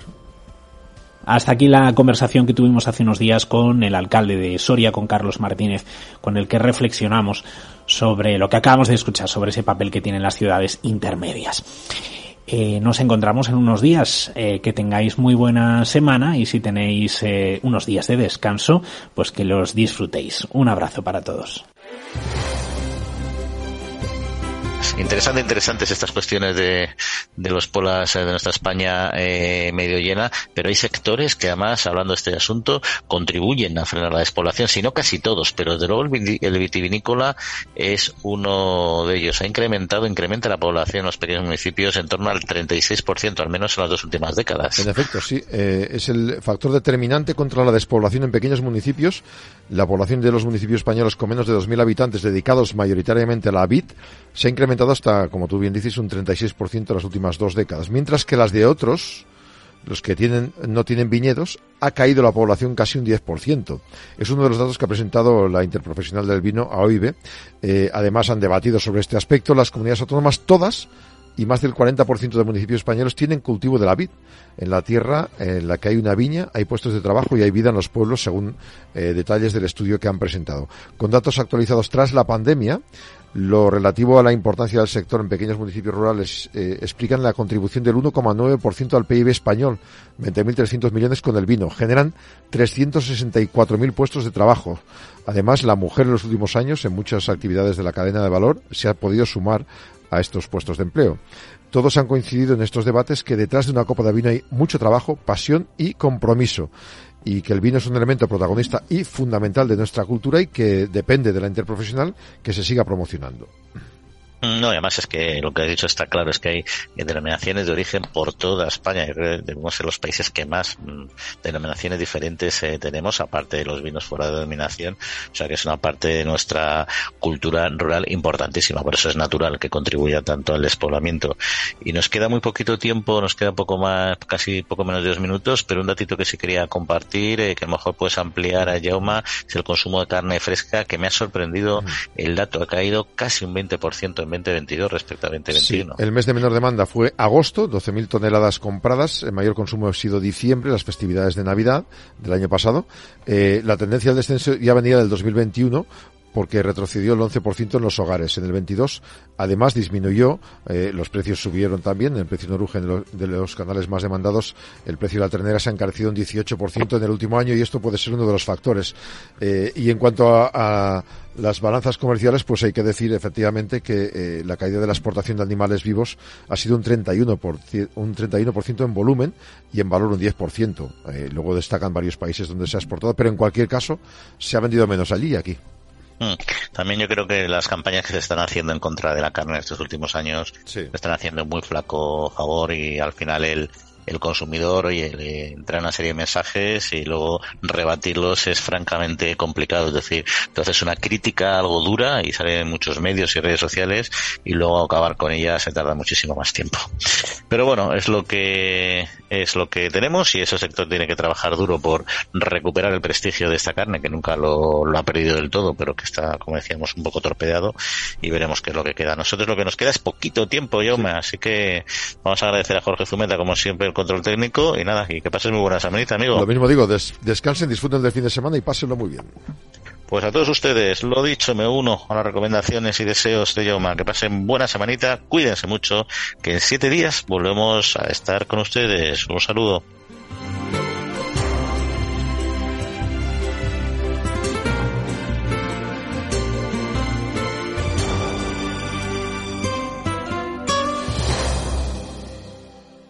Hasta aquí la conversación que tuvimos hace unos días con el alcalde de Soria, con Carlos Martínez, con el que reflexionamos sobre lo que acabamos de escuchar, sobre ese papel que tienen las ciudades intermedias. Eh, nos encontramos en unos días. Eh, que tengáis muy buena semana y si tenéis eh, unos días de descanso, pues que los disfrutéis. Un abrazo para todos. Interesante, interesantes estas cuestiones de, de los polas eh, de nuestra España eh, medio llena, pero hay sectores que además, hablando de este asunto, contribuyen a frenar la despoblación, si no casi todos, pero desde luego el vitivinícola es uno de ellos. Ha incrementado, incrementa la población en los pequeños municipios en torno al 36%, al menos en las dos últimas décadas. En efecto, sí, eh, es el factor determinante contra la despoblación en pequeños municipios. La población de los municipios españoles con menos de 2.000 habitantes dedicados mayoritariamente a la vid se ha incrementado hasta, como tú bien dices, un 36% en las últimas dos décadas, mientras que las de otros, los que tienen, no tienen viñedos, ha caído la población casi un 10%. Es uno de los datos que ha presentado la interprofesional del vino, AOIBE. Eh, además, han debatido sobre este aspecto las comunidades autónomas, todas, y más del 40% de municipios españoles tienen cultivo de la vid. En la tierra en la que hay una viña, hay puestos de trabajo y hay vida en los pueblos, según eh, detalles del estudio que han presentado. Con datos actualizados tras la pandemia, lo relativo a la importancia del sector en pequeños municipios rurales eh, explican la contribución del 1,9% al PIB español, 20.300 millones con el vino. Generan 364.000 puestos de trabajo. Además, la mujer en los últimos años, en muchas actividades de la cadena de valor, se ha podido sumar a estos puestos de empleo. Todos han coincidido en estos debates que detrás de una copa de vino hay mucho trabajo, pasión y compromiso y que el vino es un elemento protagonista y fundamental de nuestra cultura y que depende de la interprofesional que se siga promocionando. No, además es que lo que he dicho está claro, es que hay denominaciones de origen por toda España. Debemos ser los países que más mm, denominaciones diferentes eh, tenemos, aparte de los vinos fuera de denominación. O sea que es una parte de nuestra cultura rural importantísima. Por eso es natural que contribuya tanto al despoblamiento. Y nos queda muy poquito tiempo, nos queda poco más, casi poco menos de dos minutos, pero un datito que sí quería compartir, eh, que a lo mejor puedes ampliar a Yauma, es el consumo de carne fresca, que me ha sorprendido el dato. Ha caído casi un 20% en 2022 respecto a 2021. el mes de menor demanda fue agosto, 12.000 toneladas compradas. El mayor consumo ha sido diciembre, las festividades de Navidad del año pasado. Eh, la tendencia al descenso ya venía del 2021 porque retrocedió el 11% en los hogares. En el 22, además, disminuyó, eh, los precios subieron también, el precio de de los canales más demandados, el precio de la ternera se ha encarecido un 18% en el último año y esto puede ser uno de los factores. Eh, y en cuanto a, las balanzas comerciales, pues hay que decir efectivamente que eh, la caída de la exportación de animales vivos ha sido un 31%, un 31 en volumen y en valor un 10%. Eh, luego destacan varios países donde se ha exportado, pero en cualquier caso se ha vendido menos allí y aquí. Mm. También yo creo que las campañas que se están haciendo en contra de la carne en estos últimos años están haciendo muy flaco favor y al final el, el consumidor, oye, le entra una serie de mensajes y luego rebatirlos es francamente complicado. Es decir, entonces una crítica algo dura y sale en muchos medios y redes sociales y luego acabar con ella se tarda muchísimo más tiempo. Pero bueno, es lo que es lo que tenemos y ese sector tiene que trabajar duro por recuperar el prestigio de esta carne que nunca lo, lo ha perdido del todo, pero que está, como decíamos, un poco torpedeado y veremos qué es lo que queda. Nosotros lo que nos queda es poquito tiempo, Jaume, así que vamos a agradecer a Jorge Zumeta, como siempre, control técnico y nada, y que pases muy buena semanita, amigo. Lo mismo digo, descansen, disfruten del fin de semana y pásenlo muy bien. Pues a todos ustedes, lo dicho, me uno a las recomendaciones y deseos de Yoma. Que pasen buena semanita, cuídense mucho, que en siete días volvemos a estar con ustedes. Un saludo.